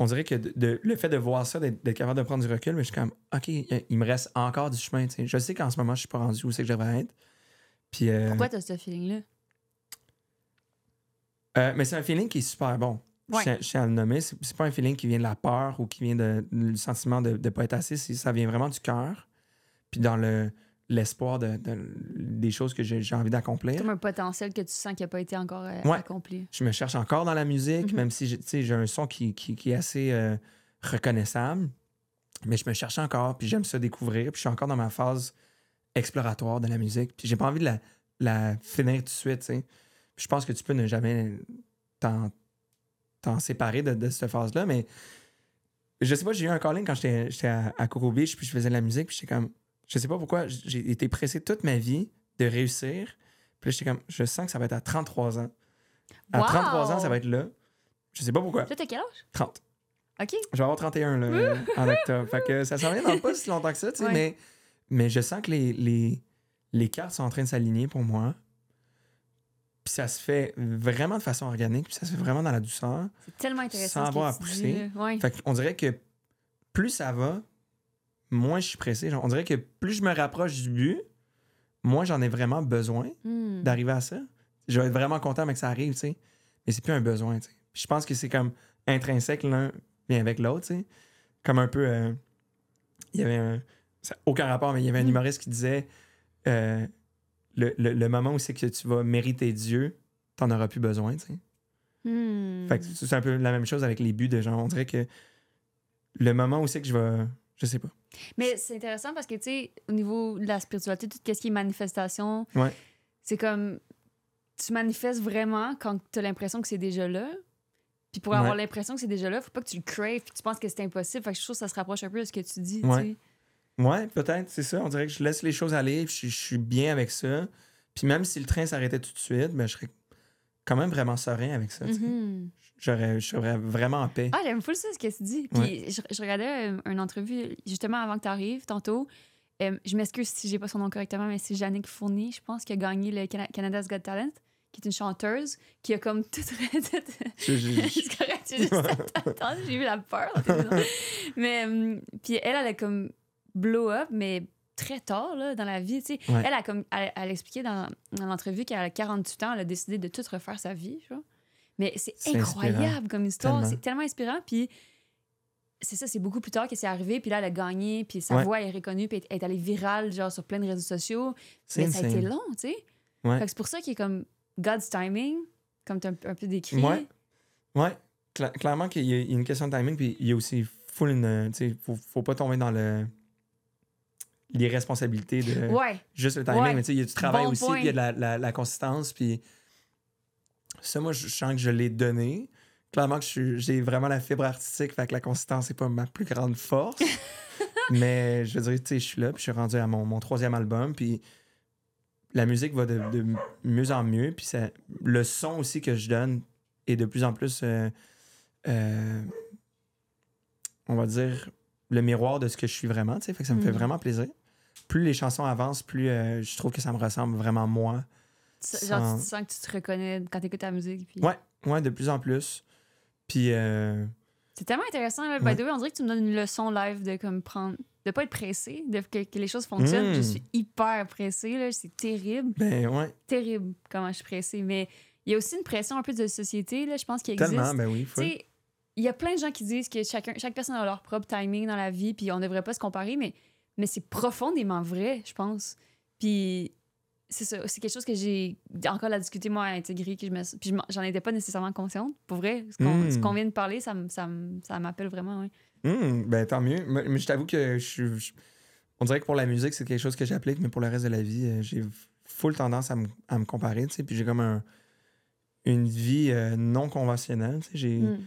on dirait que de- de- le fait de voir ça, d'être capable de prendre du recul, mais je suis comme, OK, il me reste encore du chemin. tu sais. Je sais qu'en ce moment, je suis pas rendu où c'est que je devrais être. Puis, euh, Pourquoi t'as ce feeling-là? euh, mais c'est un feeling qui est super bon. Ouais. Je, tiens- je tiens à le nommer. C'est pas un feeling qui vient de la peur ou qui vient de, du sentiment de ne pas être assez. Ça vient vraiment du cœur. Puis dans le l'espoir de, de- des choses que j'ai envie d'accomplir. Comme un potentiel que tu sens qui n'a pas été encore euh, Ouais. accompli. je me cherche encore dans la musique, Mhm. même si j'ai- un son qui, qui- qui est assez euh, reconnaissable. Mais je me cherche encore, puis j'aime ça découvrir. Puis je suis encore dans ma phase exploratoire de la musique. Puis j'ai pas envie de la, la finir tout de suite. Puis je pense que tu peux ne jamais t'en, t'en séparer de, de cette phase-là. Mais je sais pas, j'ai eu un calling quand j'étais, à, à Coco Beach, puis je faisais de la musique. Puis j'étais comme, je sais pas pourquoi, j'ai été pressé toute ma vie de réussir. Puis là, j'étais comme, je sens que ça va être à 33 ans. À Wow! 33 ans, ça va être là. Je sais pas pourquoi. T'as quel âge? 30. OK. Je vais avoir 31 là, en octobre. Fait que ça s'en vient dans pas si longtemps que ça, tu sais, Ouais. mais, mais je sens que les, les, les cartes sont en train de s'aligner pour moi. Puis ça se fait vraiment de façon organique, puis ça se fait vraiment dans la douceur. C'est tellement intéressant. Sans ce avoir à pousser. Ouais. Fait qu'on dirait que plus ça va, moins je suis pressé. Genre, on dirait que plus je me rapproche du but, moins j'en ai vraiment besoin Hmm. d'arriver à ça. Je vais être vraiment content mais que ça arrive, tu sais. Mais c'est plus un besoin, tu sais. Je pense que c'est comme intrinsèque l'un vient avec l'autre, tu sais. Comme un peu. euh, Il y avait un. ça aucun rapport, mais il y avait un Mm. humoriste qui disait euh, le, le- le moment où c'est que tu vas mériter Dieu, t'en auras plus besoin, tu sais. Hmm. Fait que c'est un peu la même chose avec les buts de gens. On dirait que le moment où c'est que je vais. Je sais pas. Mais c'est intéressant parce que, tu sais, au niveau de la spiritualité, tout ce qui est manifestation, Ouais. c'est comme. Tu manifestes vraiment quand tu as l'impression que c'est déjà là. Puis pour avoir Ouais. l'impression que c'est déjà là, faut pas que tu le craves puis tu penses que c'est impossible. Fait que je trouve que ça se rapproche un peu de ce que tu dis. Ouais. Ouais, peut-être, c'est ça. On dirait que je laisse les choses aller, puis je, je suis bien avec ça. Puis même si le train s'arrêtait tout de suite, ben, je serais quand même vraiment serein avec ça. Mhm. J'aurais, serais vraiment en paix. Ah, j'aime full ça, ce que tu dis. Puis je, je regardais euh, une entrevue justement avant que tu arrives, tantôt. Euh, je m'excuse si j'ai pas son nom correctement, mais c'est Jannick Fournier, je pense, qui a gagné le Cana- Canada's Got Talent. qui est une chanteuse, qui a comme tout. C'est correct, j'ai juste j'ai eu la peur. mais euh, puis elle, elle a comme blow up, mais très tard là, dans la vie. Ouais. Elle a comme elle, elle expliquait dans, dans l'entrevue qu'à 48 ans, elle a décidé de tout refaire sa vie. Mais c'est incroyable inspirant. comme histoire. C'est tellement inspirant. Puis c'est ça, c'est beaucoup plus tard que c'est arrivé. Puis là, elle a gagné. Puis sa Ouais. voix est reconnue. Puis elle est allée virale, genre sur plein de réseaux sociaux. C'est Mais ça a été long, tu sais. Ouais. C'est pour ça qu'il est comme God's timing, comme tu as un, un peu décrit. Ouais. Ouais. Cla- clairement qu'il y a il y a une question de timing, puis il y a aussi full une. Tu sais, faut, faut pas tomber dans le. L'irresponsabilité de Ouais. juste le timing, Ouais. mais tu sais, il y a du travail Bon aussi, puis il y a de la, la- la consistance, puis ça, moi, je sens que je l'ai donné. Clairement que j'ai vraiment la fibre artistique, fait que la consistance, c'est pas ma plus grande force. mais je veux dire, tu sais, je suis là, puis je suis rendu à mon, mon troisième album, puis la musique va de, de mieux en mieux, puis ça- le son aussi que je donne est de plus en plus, euh, euh, on va dire, le miroir de ce que je suis vraiment, tu sais, fait que ça me fait Mhm. vraiment plaisir. Plus les chansons avancent, plus euh, je trouve que ça me ressemble vraiment moi. Tu- Genre, Sans- tu sens que tu te reconnais quand tu écoutes ta musique. Puis... Ouais, ouais, de plus en plus. Puis, euh, C'est tellement intéressant. Là. By Ouais. the way, on dirait que tu me donnes une leçon live de comme prendre. de pas être pressé, de que, que les choses fonctionnent. Je suis hyper pressée. là. C'est terrible. ben ouais, Terrible comment je suis pressée. Mais il y a aussi une pression un peu de société, là, je pense, qui existe. tellement, ben oui. Sais, il y a plein de gens qui disent que chacun, chaque personne a leur propre timing dans la vie, puis on devrait pas se comparer, mais, mais c'est profondément vrai, je pense. Puis c'est ça, c'est quelque chose que j'ai encore à discuter, moi, à intégrer, que je me, puis j'en étais pas nécessairement consciente. Pour vrai, ce qu'on Mm. qu'on vient de parler, ça, me- ça, ça m'appelle vraiment. Hum, ben tant mieux. Mais, je t'avoue que je on dirait que pour la musique, c'est quelque chose que j'applique, mais pour le reste de la vie, euh, j'ai full tendance à me, à me comparer, tu sais. Puis j'ai comme un, une vie euh, non conventionnelle, tu sais. J'ai. Mm.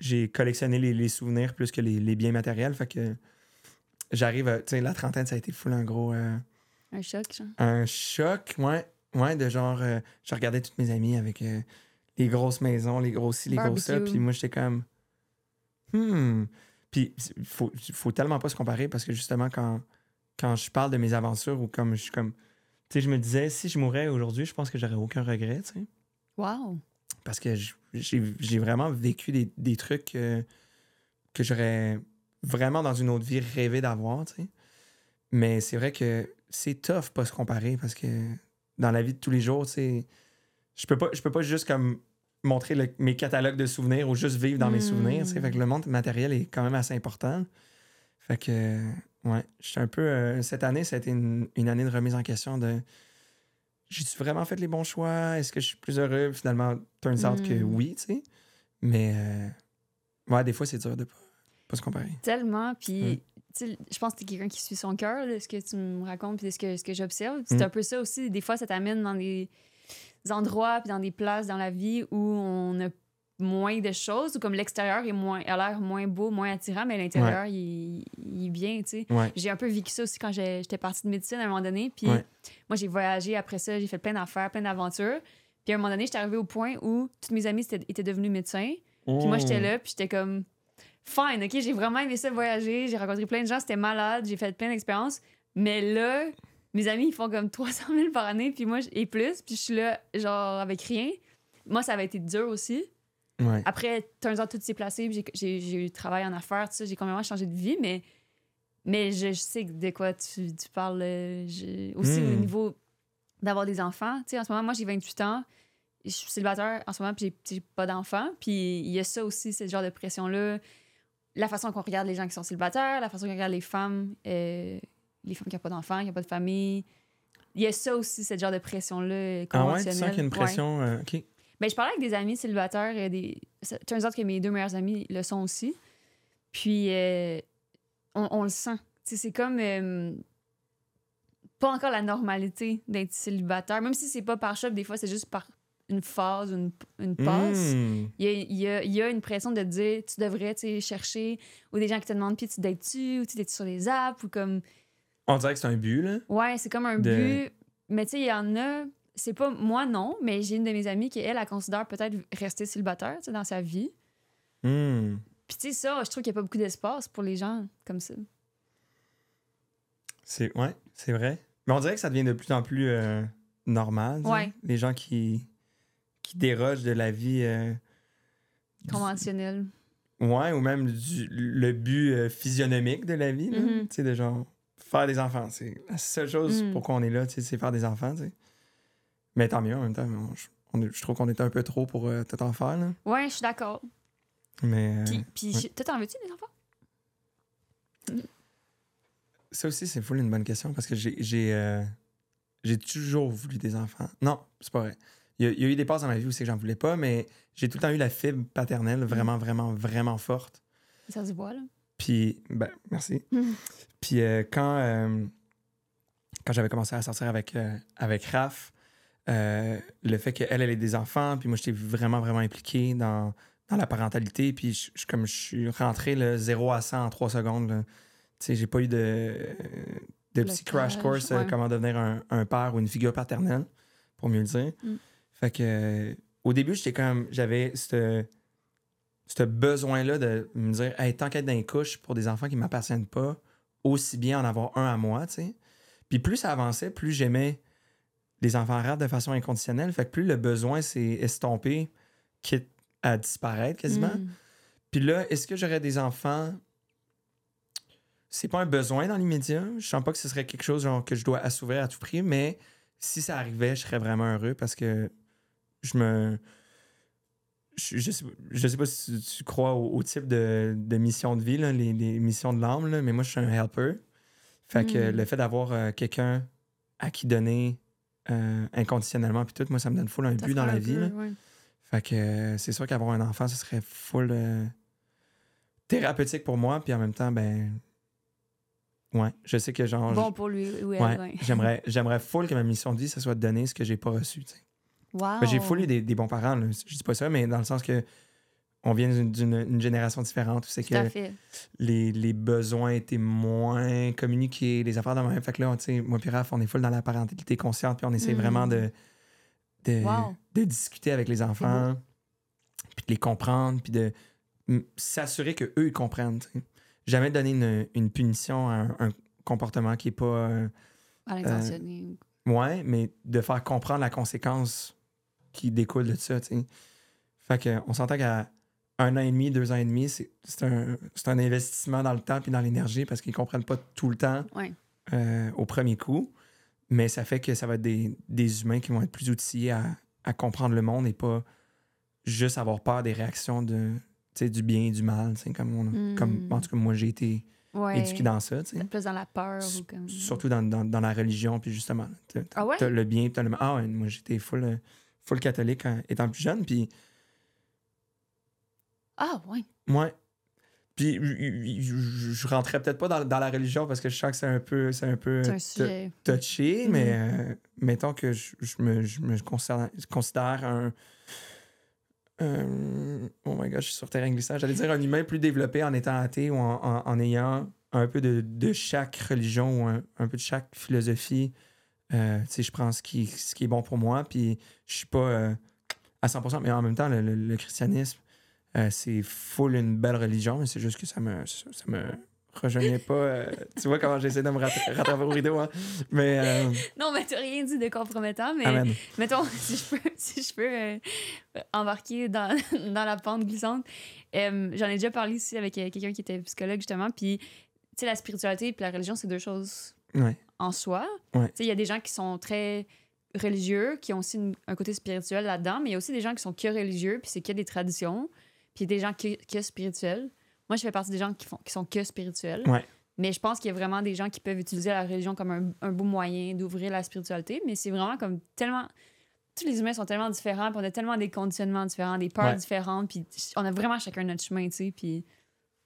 j'ai collectionné les, les souvenirs plus que les, les biens matériels. Fait que j'arrive à. Tu sais, la trentaine, ça a été full un gros. euh, Un choc, genre. un choc, ouais. Ouais, de genre. euh, je regardais toutes mes amies avec euh, les grosses maisons, les gros ci, les gros ça. Puis moi, j'étais comme. Hmm. Puis il faut, faut tellement pas se comparer parce que justement, quand, quand je parle de mes aventures ou comme je suis comme. Tu sais, je me disais, si je mourais aujourd'hui, je pense que j'aurais aucun regret, tu sais Wow! parce que j'ai j'ai vraiment vécu des, des trucs que j'aurais vraiment dans une autre vie rêvé d'avoir, tu sais. Mais c'est vrai que c'est tough pas se comparer parce que dans la vie de tous les jours, tu sais, je peux pas, je peux pas juste comme montrer le- mes catalogues de souvenirs ou juste vivre dans mes Mm. souvenirs, tu sais. Fait que le monde matériel est quand même assez important. Fait que, ouais, j'étais un peu... euh, cette année, ça a été une, une année de remise en question de... J'ai-tu vraiment fait les bons choix? Est-ce que je suis plus heureux? Finalement, turns out que Mm. oui, tu sais. Mais, euh, ouais, des fois, c'est dur de pas, pas se comparer. Tellement, puis Mm. je pense que tu es quelqu'un qui suit son cœur, ce que tu me racontes, puis ce que, ce que j'observe. C'est Mm. un peu ça aussi. Des fois, ça t'amène dans des endroits, puis dans des places dans la vie où on a moins de choses, ou comme l'extérieur est moins, a l'air moins beau, moins attirant, mais l'intérieur, il, il est bien, tu sais. Ouais. J'ai un peu vécu ça aussi quand j'étais partie de médecine à un moment donné. Puis Ouais. moi, j'ai voyagé après ça, j'ai fait plein d'affaires, plein d'aventures. Puis à un moment donné, j'étais arrivée au point où toutes mes amies étaient, étaient devenues médecins. Puis moi, j'étais là, puis j'étais comme, fine, OK, j'ai vraiment aimé ça voyager. J'ai rencontré plein de gens, c'était malade, j'ai fait plein d'expériences. Mais là, mes amis, ils font comme 300 000 par année, puis moi, et plus. Puis je suis là, genre, avec rien. Moi, ça avait été dur aussi. Ouais. Après, turns out, tout s'est placé, puis j'ai- eu du travail en affaires, tout ça. J'ai complètement changé de vie, mais, mais je, je sais de quoi tu, tu parles. je- aussi Hmm. au niveau d'avoir des enfants. Tu sais, en ce moment, moi, j'ai 28 ans. Je suis célibataire en ce moment, puis j'ai- j'ai pas d'enfants. Puis il y a ça aussi, ce genre de pression-là. La façon qu'on regarde les gens qui sont célibataires, la façon qu'on regarde les femmes, euh, les femmes qui n'ont pas d'enfants, qui n'ont pas de famille. Il y a ça aussi, ce genre de pression-là Ah ouais, tu sens qu'il y a une Ouais. pression... euh, OK. Ben, je parlais avec des amis célibataires. euh, des... Turns out que mes deux meilleurs amis le sont aussi. Puis, euh, on, on le sent. C'est comme. pas encore la normalité d'être célibataire. Même si c'est pas par choc, des fois, c'est juste par une phase, une, une passe. Hmm. Il y, a, il y a- il y a une pression de te dire tu devrais chercher, ou des gens qui te demandent puis tu dates-tu, ou tu dates sur les apps, ou comme. On dirait que c'est un but, là. Ouais, c'est comme un De- but. Mais tu sais, il y en a. C'est pas moi, non, mais j'ai une de mes amies qui, elle, elle considère peut-être rester célibataire tu sais, dans sa vie. Hmm. Puis tu sais, ça, je trouve qu'il n'y a pas beaucoup d'espace pour les gens comme ça. C'est ouais, c'est vrai. Mais on dirait que ça devient de plus en plus euh, normal. Ouais. Les gens qui qui dérogent de la vie. euh, du- Conventionnel. Ouais, ou même du, le but euh, physionomique de la vie. Mhm. Tu sais, de genre, faire des enfants. C'est la seule chose Mhm. pour qu'on est là, tu sais, c'est faire des enfants, tu sais. Mais tant mieux, en même temps, on- je, on je trouve qu'on est un peu trop pour euh, tout en faire, là. Ouais, je suis d'accord. Mais euh, Puis, puis ouais. toi, t'en veux-tu des enfants? ça aussi, c'est full une bonne question parce que j'ai j'ai toujours voulu des enfants. Non, c'est pas vrai. Il y, a, il y a eu des passes dans ma vie où c'est que j'en voulais pas, mais j'ai tout le temps eu la fibre paternelle vraiment, vraiment, vraiment forte. Ça se voit, là. Puis, ben, merci. Mhm. Puis euh, quand, euh, quand j'avais commencé à sortir avec, euh, avec Raph, euh, le fait qu'elle, elle ait des enfants, puis moi, j'étais vraiment, vraiment impliqué dans, dans la parentalité. Puis, je, je- comme je suis rentré le 0 à 100 en 3 secondes, tu sais, j'ai pas eu de, de petit crash course ouais. comment devenir un, un père ou une figure paternelle, pour mieux le dire. Mm. Fait que, au début, j'étais comme, j'avais ce ce besoin-là de me dire, hey, tant qu'être dans les couches pour des enfants qui ne m'appartiennent pas, aussi bien en avoir un à moi, tu sais. Puis plus ça avançait, plus j'aimais les enfants arabes de façon inconditionnelle. Fait que plus le besoin s'est estompé, quitte à disparaître quasiment. Mm. Puis là, est-ce que j'aurais des enfants? C'est pas un besoin dans l'immédiat. Je sens pas que ce serait quelque chose genre, que je dois assouvir à tout prix, mais si ça arrivait, je serais vraiment heureux parce que je me. Je, je sais, je sais pas si tu, tu crois au, au type de, de mission de vie, là, les, les missions de l'âme, mais moi, je suis un helper. Fait que Mm. le fait d'avoir euh, quelqu'un à qui donner euh, inconditionnellement, puis tout, moi, ça me donne full un Ça but dans la vie. peu, là. ouais. Fait que euh, c'est sûr qu'avoir un enfant, ce serait full thérapeutique pour moi, puis en même temps, ben. Ouais, je sais que genre. Bon pour lui ouais, ouais. j'aimerais, j'aimerais full que ma mission de vie, ça soit de donner ce que j'ai pas reçu. tu sais. Wow. Ben, j'ai full eu des, des bons parents, là. je dis pas ça, mais dans le sens que on vient d'une, d'une- une génération différente où c'est que les, les besoins étaient moins communiqués, les affaires de même. Fait que là, tu sais, moi Raph, on est full dans la parentalité consciente, puis on essaie Mm. vraiment de, de, Wow. de discuter avec les enfants, puis de les comprendre, puis de s'assurer qu'eux, ils comprennent. Jamais donner une, une punition à un, un comportement qui est pas. euh, À l'intentionné. Ouais, mais de faire comprendre la conséquence qui découle de ça, tu sais. Fait que, on s'entend qu'à un an et demi, deux ans et demi, c'est un, un investissement dans le temps puis dans l'énergie parce qu'ils comprennent pas tout le temps Ouais. euh, au premier coup. Mais ça fait que ça va être des, des humains qui vont être plus outillés à, à comprendre le monde et pas juste avoir peur des réactions de, du bien et du mal, comme, on- Mm. comme en tout cas moi j'ai été Ouais. éduqué dans ça. Plus dans la peur ou comme. Surtout dans, dans, dans la religion, puis justement, Ah ouais? le bien, t'as le mal. Ah ouais, moi j'étais full, euh, full catholique quand- étant plus jeune, puis Ah, ouais. moi, puis je- rentrais peut-être pas dans, dans la religion parce que je sens que c'est un peu, c'est un peu un touché, Mhm. mais euh, mettons que je, je me, je me considère, je considère un. oh my god, je suis sur terrain glissant. J'allais dire un humain plus développé en étant athée ou en, en- en ayant un peu de, de chaque religion ou un, un peu de chaque philosophie. Euh, tu je prends ce qui, ce qui est bon pour moi, puis je suis pas euh, à 100%, mais en même temps, le, le- le christianisme, euh, c'est full une belle religion, mais c'est juste que ça me, ça, ça me rejoignait pas. euh, tu vois comment j'essaie de me rattra- rattraper au rideau, hein? Mais, Non, mais t'as rien dit de compromettant, mais amen. mettons, si je peux, si je peux embarquer dans, dans la pente glissante, j'en ai déjà parlé ici avec quelqu'un qui était psychologue, justement, puis, tu sais, la spiritualité et la religion, c'est deux choses Ouais. En soi. Ouais. Il y a des gens qui sont très religieux, qui ont aussi une- un côté spirituel là-dedans, mais il y a aussi des gens qui sont que religieux, puis c'est que des traditions, puis il y a des gens que, que spirituels. Moi, je fais partie des gens qui, font, qui sont que spirituels. Ouais. Mais je pense qu'il y a vraiment des gens qui peuvent utiliser la religion comme un, un beau moyen d'ouvrir la spiritualité, mais c'est vraiment comme tellement... Tous les humains sont tellement différents, puis on a tellement des conditionnements différents, des peurs Ouais. différentes, puis on a vraiment chacun notre chemin, tu sais, puis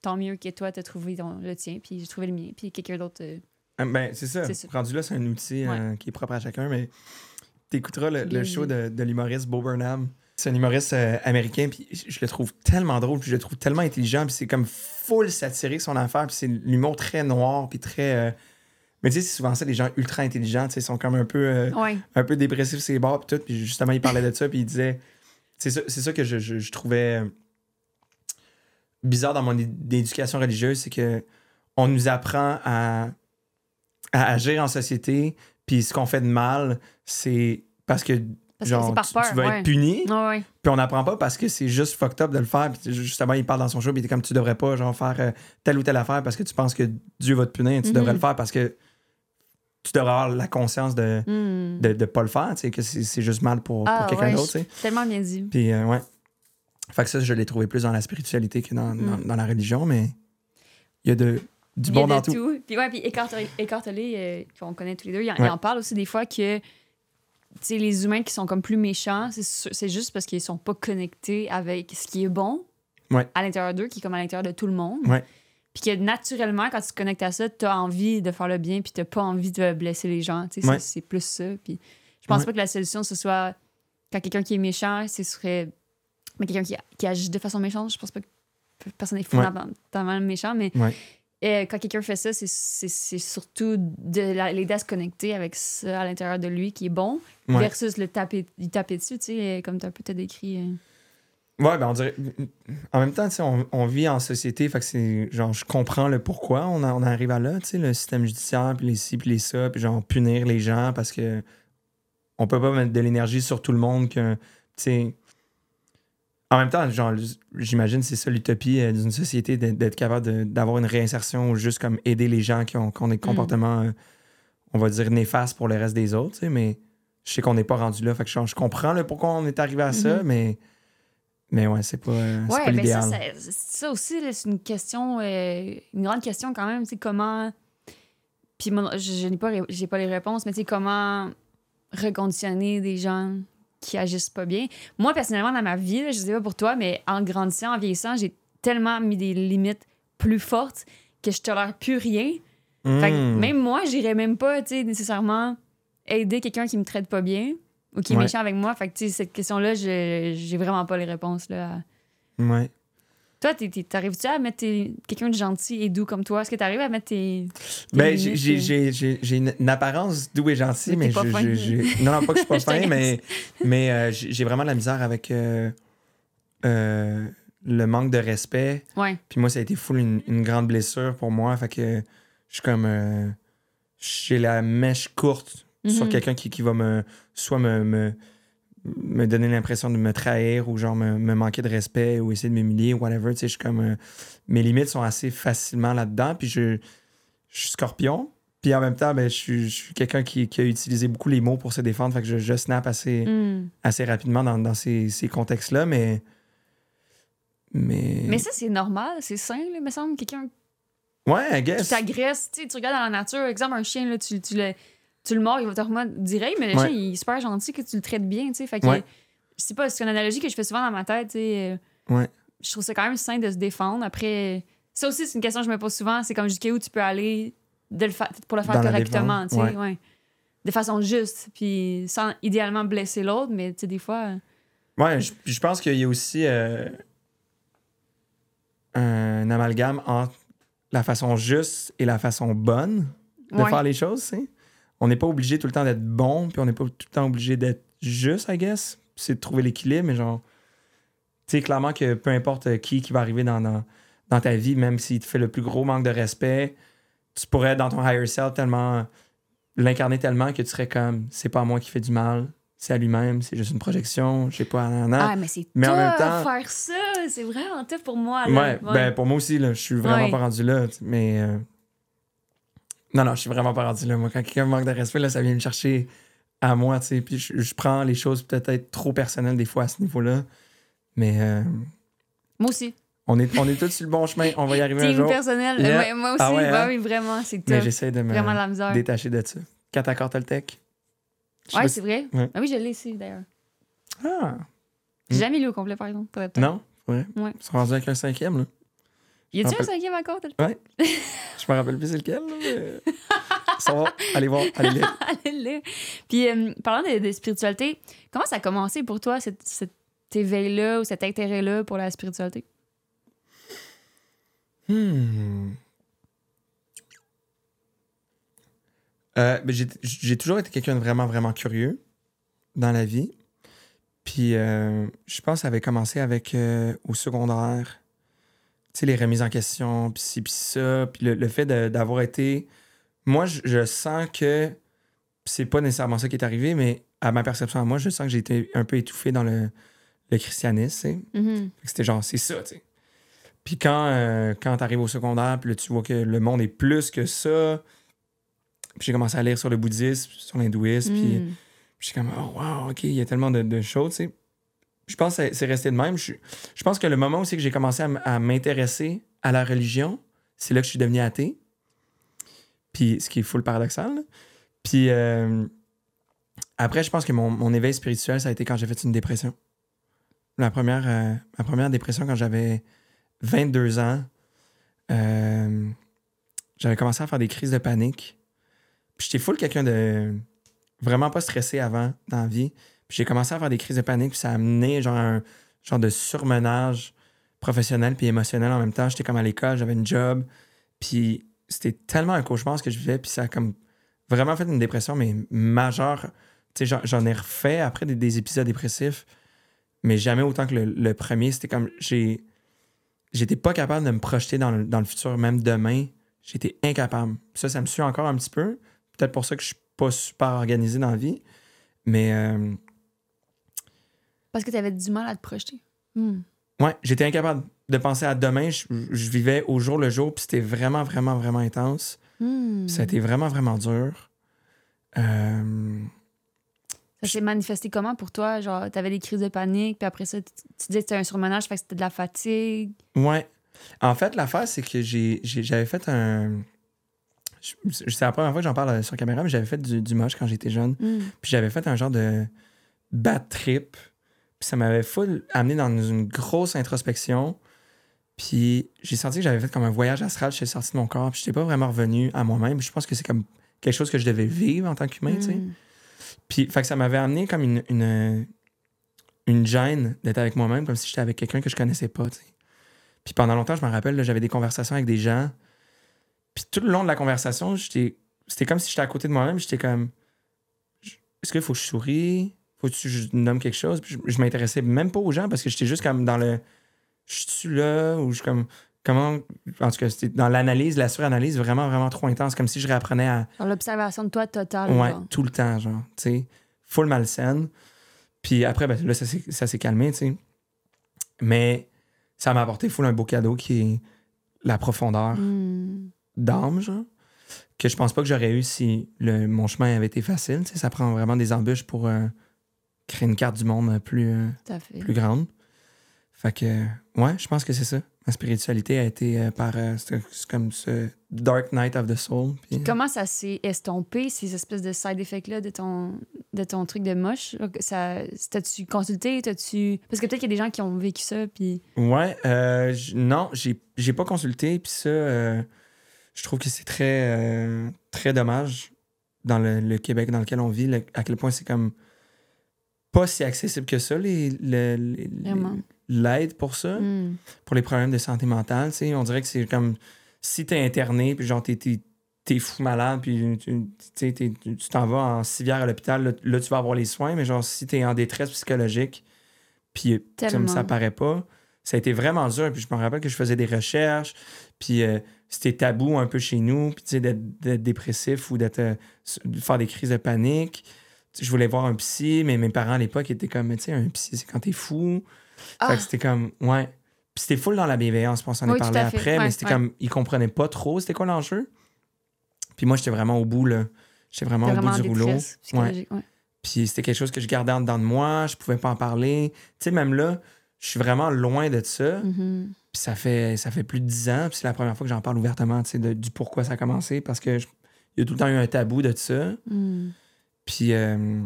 tant mieux que toi, t'as trouvé ton- le tien, puis j'ai trouvé le mien, puis quelqu'un d'autre... euh, Ah, Ben, c'est ça. Rendu là, c'est un outil euh, qui est propre à chacun, mais t'écouteras le, le show de, de l'humoriste Bo Burnham. C'est un humoriste euh, américain, puis je, je le trouve tellement drôle, puis je le trouve tellement intelligent, puis c'est comme full satirique son affaire, puis c'est l'humour très noir, puis très. euh, Mais tu sais, c'est souvent ça, les gens ultra intelligents, sais, sont comme un peu, euh, Ouais. un peu dépressifs, puis tout. Puis justement, il parlait de ça, puis il disait. C'est ça, c'est ça que je, je- je trouvais euh, bizarre dans mon éducation religieuse, c'est que on nous apprend à, à agir en société, puis ce qu'on fait de mal, c'est parce que Parce genre, par tu, peur. tu vas ouais. être puni, Ouais, puis on n'apprend pas parce que c'est juste fucked up de le faire. Puis justement, il parle dans son show, puis il est comme tu devrais pas genre faire euh, telle ou telle affaire parce que tu penses que Dieu va te punir. Tu devrais le faire parce que tu devrais avoir la conscience de Hmm. de, de pas le faire, tu sais, que c'est c'est juste mal pour, pour Ah, quelqu'un ouais, d'autre, tu sais. Tellement bien dit. Puis, euh, ouais. Fait que ça, je l'ai trouvé plus dans la spiritualité que dans, dans, Mm. dans la religion, mais il y a de, du Il y a bon dans de tout. Puis ouais, puis Tolle, euh, qu'on connaît tous les deux, il en, Ouais. en parle aussi des fois que tu sais, les humains qui sont comme plus méchants, c'est juste parce qu'ils sont pas connectés avec ce qui est bon Ouais. à l'intérieur d'eux, qui est comme à l'intérieur de tout le monde. Puis que naturellement, quand tu te connectes à ça, tu as envie de faire le bien, puis tu pas envie de blesser les gens. C'est- plus ça. Puis je pense pas que la solution, ce soit quand quelqu'un qui est méchant, ce serait. Mais quelqu'un qui, qui agit de façon méchante, je pense pas que personne n'est fondamentalement méchant, mais Ouais. euh, quand quelqu'un fait ça, c'est- surtout de la- l'aider à se connecter avec ça à l'intérieur de lui qui est bon, Ouais. versus le taper, taper dessus, tu sais, comme tu as peut-être décrit. euh. Ouais, ben on dirait. En même temps, tu sais, on, on vit en société, fait que c'est. Genre, je comprends le pourquoi on arrive à là, tu sais, le système judiciaire, puis les ci, puis les ça, puis genre, punir les gens parce que. On peut pas mettre de l'énergie sur tout le monde que. Tu sais. En même temps, genre, j'imagine c'est ça l'utopie euh, d'une société d'être capable d'avoir une réinsertion ou juste comme aider les gens qui ont, qui ont des comportements, euh, on va dire, néfastes pour le reste des autres, tu sais, mais je sais qu'on n'est pas rendu là. Fait que je, je comprends le pourquoi on est arrivé à ça, Mhm. mais. Mais ouais, c'est pas, euh, c'est Ouais, pas mais ça, l'idéal. ça, ça aussi, c'est une question, euh, une grande question quand même, sais, comment. Puis moi, je, je n'ai pas, pas les réponses, mais tu sais, comment reconditionner des gens? Qui agissent pas bien. Moi, personnellement, dans ma vie, là, je sais pas pour toi, mais en grandissant, en vieillissant, j'ai tellement mis des limites plus fortes que je tolère plus rien. Fait que Hmm. même moi, j'irais même pas, tu sais, nécessairement aider quelqu'un qui me traite pas bien ou qui est Ouais. méchant avec moi. Fait que, tu sais, cette question-là, je- j'ai vraiment pas les réponses, là. à- Ouais. Toi, t'arrives-tu à mettre quelqu'un de gentil et doux comme toi? Est-ce que t'arrives à mettre tes. tes Ben, j'ai- euh? une, apparence doux et gentille, Mais mais, pas je- Non, non, pas que je suis pas fin, mais, mais euh, j'ai vraiment de la misère avec euh, euh, le manque de respect. Ouais. Puis moi, ça a été full une, une grande blessure pour moi. Fait que je suis comme. j'ai la mèche courte sur Mhm. quelqu'un qui, qui va me. Soit me, me, me donner l'impression de me trahir ou genre me, me manquer de respect ou essayer de m'humilier ou whatever. Tu sais, je suis comme. euh, mes limites sont assez facilement là-dedans. Puis je, je suis scorpion. Puis en même temps, ben, je suis, je suis quelqu'un qui, qui a utilisé beaucoup les mots pour se défendre. Fait que je, je snap assez, Hmm. assez rapidement dans, dans ces, ces contextes-là. Mais. Mais. Mais ça, c'est normal, c'est sain, là, me semble. Quelqu'un Ouais, I qui guess. t'agresse, tu sais, tu regardes dans la nature, exemple, un chien, là, tu, tu le. Tu le mords, il va te remettre direct, mais le chien, il est super gentil que tu le traites bien, tu sais. Fait que, Ouais. je sais pas, c'est une analogie que je fais souvent dans ma tête, tu sais. euh, Ouais. Je trouve ça quand même sain de se défendre. Après, ça aussi, c'est une question que je me pose souvent. C'est comme jusqu'à où tu peux aller de le fa- pour le faire Dans correctement, tu sais. ouais. De façon juste, puis sans idéalement blesser l'autre, mais tu sais, des fois. euh, Ouais, je, je pense qu'il y a aussi euh, un amalgame entre la façon juste et la façon bonne de ouais. faire les choses. tu sais. On n'est pas obligé tout le temps d'être bon, puis on n'est pas tout le temps obligé d'être juste, I guess. C'est de trouver l'équilibre, mais genre, tu sais, clairement que peu importe qui qui va arriver dans, dans, dans ta vie, même s'il te fait le plus gros manque de respect, tu pourrais être dans ton higher self tellement l'incarner tellement que tu serais comme c'est pas moi qui fait du mal, c'est à lui-même, c'est juste une projection, je sais pas, nan, nan. Ah, mais c'est Mais en même temps- faire ça. C'est vraiment tough pour moi. Là. Ouais, ben pour moi aussi, là, je suis vraiment Ouais. pas rendu là. Mais. euh, Non, non, je suis vraiment pas rendu là. Moi, quand quelqu'un me manque de respect, là, ça vient me chercher à moi, tu sais. Puis je, je prends les choses peut-être trop personnelles des fois à ce niveau-là. Mais euh, Moi aussi. on, est, on est tous sur le bon chemin. On va y arriver un jour. personnel. Yeah. Ouais, moi aussi. Ah ouais, ouais, hein? oui, vraiment. C'est Mais tough. j'essaie de me Vraiment la misère. détacher de ça. Accords Toltec? Ouais, c'est vrai. Ouais. Ah oui, je l'ai ici, d'ailleurs. Ah, J'ai jamais lu au complet, par exemple. Non? Ouais. Ouais. Ils sont rendus avec un cinquième, là. Y a-tu un cinquième encore? le- Je me rappelle plus c'est lequel, là. mais- Ça va. Allez voir. Allez lire. Allez là. Puis, euh, parlant de, de spiritualité, comment ça a commencé pour toi, cet, cet éveil-là ou cet intérêt-là pour la spiritualité? Hmm. Euh, ben, j'ai, j'ai toujours été quelqu'un de vraiment, vraiment curieux dans la vie. Puis euh, je pense que ça avait commencé avec euh, au secondaire. Tu sais, les remises en question, puis ci, puis ça. Puis le, le fait d'avoir été. Moi, je, je sens que c'est pas nécessairement ça qui est arrivé, mais à ma perception à moi, je sens que j'ai été un peu étouffé dans le, le christianisme. tu sais. Mhm. Que C'était genre, c'est ça, tu sais. Puis quand, euh, quand t'arrives au secondaire, puis là, tu vois que le monde est plus que ça. Puis j'ai commencé à lire sur le bouddhisme, sur l'hindouisme, puis Mhm. je suis comme, oh wow, OK, il y a tellement de, de choses, tu sais. Je pense que c'est- resté de même. Je, pense que le moment aussi que j'ai commencé à, m'intéresser à la religion, c'est là que je suis devenu athée. Puis, ce qui est full paradoxal. Puis, euh, après, je pense que mon, éveil spirituel, ça a été quand j'ai fait une dépression. Première, euh, ma première dépression, quand j'avais 22 ans, euh, j'avais commencé à faire des crises de panique. Puis, j'étais full quelqu'un de vraiment pas stressé avant dans la vie. J'ai commencé à faire des crises de panique, puis ça a amené genre un genre de surmenage professionnel puis émotionnel en même temps. J'étais comme à l'école, j'avais une job, puis c'était tellement un cauchemar ce que je vivais, puis ça a comme vraiment fait une dépression, mais majeure. Tu sais, j'en- ai refait après des, des épisodes dépressifs, mais jamais autant que le, le premier. C'était comme, j'ai... J'étais pas capable de me projeter dans le, dans le futur, même demain. J'étais incapable. Ça, ça me suit encore un petit peu. Peut-être pour ça que je suis pas super organisé dans la vie. Mais euh, Parce que tu avais du mal à te projeter. Hmm. ouais, j'étais incapable de penser à demain. Je, je vivais au jour le jour, puis c'était vraiment, vraiment, vraiment intense. Hmm. Ça a été vraiment, vraiment dur. Euh, Ça s'est manifesté comment pour toi? Genre, t'avais des crises de panique, puis après ça, tu, tu disais que c'était un surmenage, fait que c'était de la fatigue. ouais. En fait, l'affaire, c'est que j'avais fait un. je- C'est la première fois que j'en parle sur caméra, mais j'avais fait du, du moche quand j'étais jeune. Hmm. Puis j'avais fait un genre de bad trip. Puis ça m'avait full amené dans une grosse introspection. Puis j'ai senti que j'avais fait comme un voyage astral, je suis sorti de mon corps. Puis j'étais pas vraiment revenu à moi-même. Je pense que c'est comme quelque chose que je devais vivre en tant qu'humain, tu sais. Hmm. Puis fait que ça m'avait amené comme une, une, une gêne d'être avec moi-même, comme si j'étais avec quelqu'un que je connaissais pas, tu sais. Puis pendant longtemps, je me rappelle, j'avais des conversations avec des gens. Puis tout le long de la conversation, j'étais c'était comme si j'étais à côté de moi-même. J'étais comme, est-ce qu'il faut que je souris? Faut que je nomme quelque chose? Puis je, je m'intéressais même pas aux gens parce que j'étais juste comme dans le, je suis là ou je suis comme, comment, en tout cas, c'était dans l'analyse, la suranalyse vraiment, vraiment trop intense, comme si je réapprenais à, Genre l'observation de toi totale. Ouais, tout le temps, genre, tu sais. Full malsaine. Puis après, ben, là, ça s'est calmé, tu sais. Mais ça m'a apporté full un beau cadeau qui est la profondeur Hmm. d'âme, genre. Que je pense pas que j'aurais eu si le, mon chemin avait été facile, tu sais. Ça prend vraiment des embûches pour euh, créer une carte du monde plus, euh, à fait. plus grande. Fait que, ouais, je pense que c'est ça. Ma spiritualité a été euh, par. euh, c'est comme ce Dark Night of the Soul. Puis, Comment ça s'est estompé, ces espèces de side effects-là de ton, de ton truc de moche? Ça, T'as-tu consulté? T'as-tu... Parce que peut-être qu'il y a des gens qui ont vécu ça, puis... Ouais, euh, non, j'ai j'ai pas consulté, puis ça, euh, je trouve que c'est très, euh, très dommage dans le, le Québec dans lequel on vit, le- à quel point c'est comme pas si accessible que ça, les, les- l'aide pour ça, Hmm. pour les problèmes de santé mentale, on dirait que c'est comme si t'es interné, puis genre t'es, t'es, fou malade, puis tu t'en vas en civière à l'hôpital, là, là, tu vas avoir les soins, mais genre si t'es en détresse psychologique, puis comme Tellement. ça paraît pas, ça a été vraiment dur. Puis je me rappelle que je faisais des recherches, puis euh, c'était tabou un peu chez nous, puis tu sais, d'être, d'être dépressif ou d'être, euh, de faire des crises de panique. Je voulais voir un psy, mais mes parents à l'époque étaient comme, tu sais, un psy, c'est quand t'es fou. Fait Ah! que c'était comme, ouais. Puis c'était full dans la bienveillance, je pense qu'on en Oui, a parlé fait. après, Ouais, mais c'était ouais. comme, ils comprenaient pas trop c'était quoi l'enjeu. Puis moi, j'étais vraiment au bout, là. J'étais vraiment au bout du rouleau. Ouais. Puis c'était quelque chose que je gardais en dedans de moi, je pouvais pas en parler. Tu sais, même là, je suis vraiment loin de ça. Mhm. Puis ça fait, ça fait plus de dix ans. Puis c'est la première fois que j'en parle ouvertement, tu sais, du pourquoi ça a commencé. Parce que je- il y a tout le temps eu un tabou de ça. Hmm. Puis euh,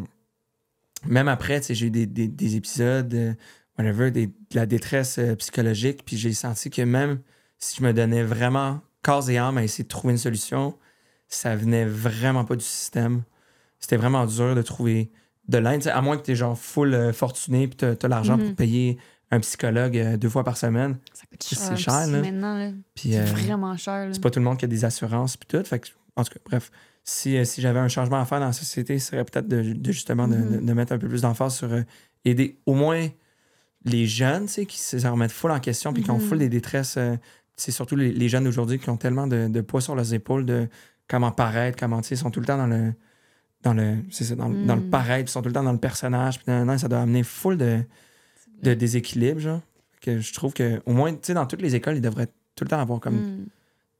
même après, j'ai eu des, des- des épisodes, euh, whatever, des- de la détresse euh, psychologique. Puis j'ai senti que même si je me donnais vraiment corps et âme à essayer de trouver une solution, ça venait vraiment pas du système. C'était vraiment dur de trouver de l'aide. À moins que tu es genre full fortuné puis tu as, l'argent Mhm. pour payer un psychologue deux fois par semaine. Ça coûte C'est cher. cher, psy, là. Maintenant, là. Puis, C'est vraiment cher. c'est pas tout le monde qui a des assurances puis tout. Fait que, en tout cas, bref, si, euh, si j'avais un changement à faire dans la société, ce serait peut-être de, de justement de, Mhm. de- de mettre un peu plus d'emphase sur euh, aider au moins les jeunes, tu sais, qui se remettent full en question puis qui ont Mhm. full des détresses. euh, c'est surtout les, les jeunes d'aujourd'hui qui ont tellement de, de poids sur leurs épaules de comment paraître, comment, tu sais, ils sont tout le temps dans le dans le, ça, dans, le- dans le Mm. pareil, puis ils sont tout le temps dans le personnage, puis nan, nan, ça doit amener full de, de déséquilibre, genre. Que je trouve que, au moins, tu sais, dans toutes les écoles, ils devraient tout le temps avoir comme Mm.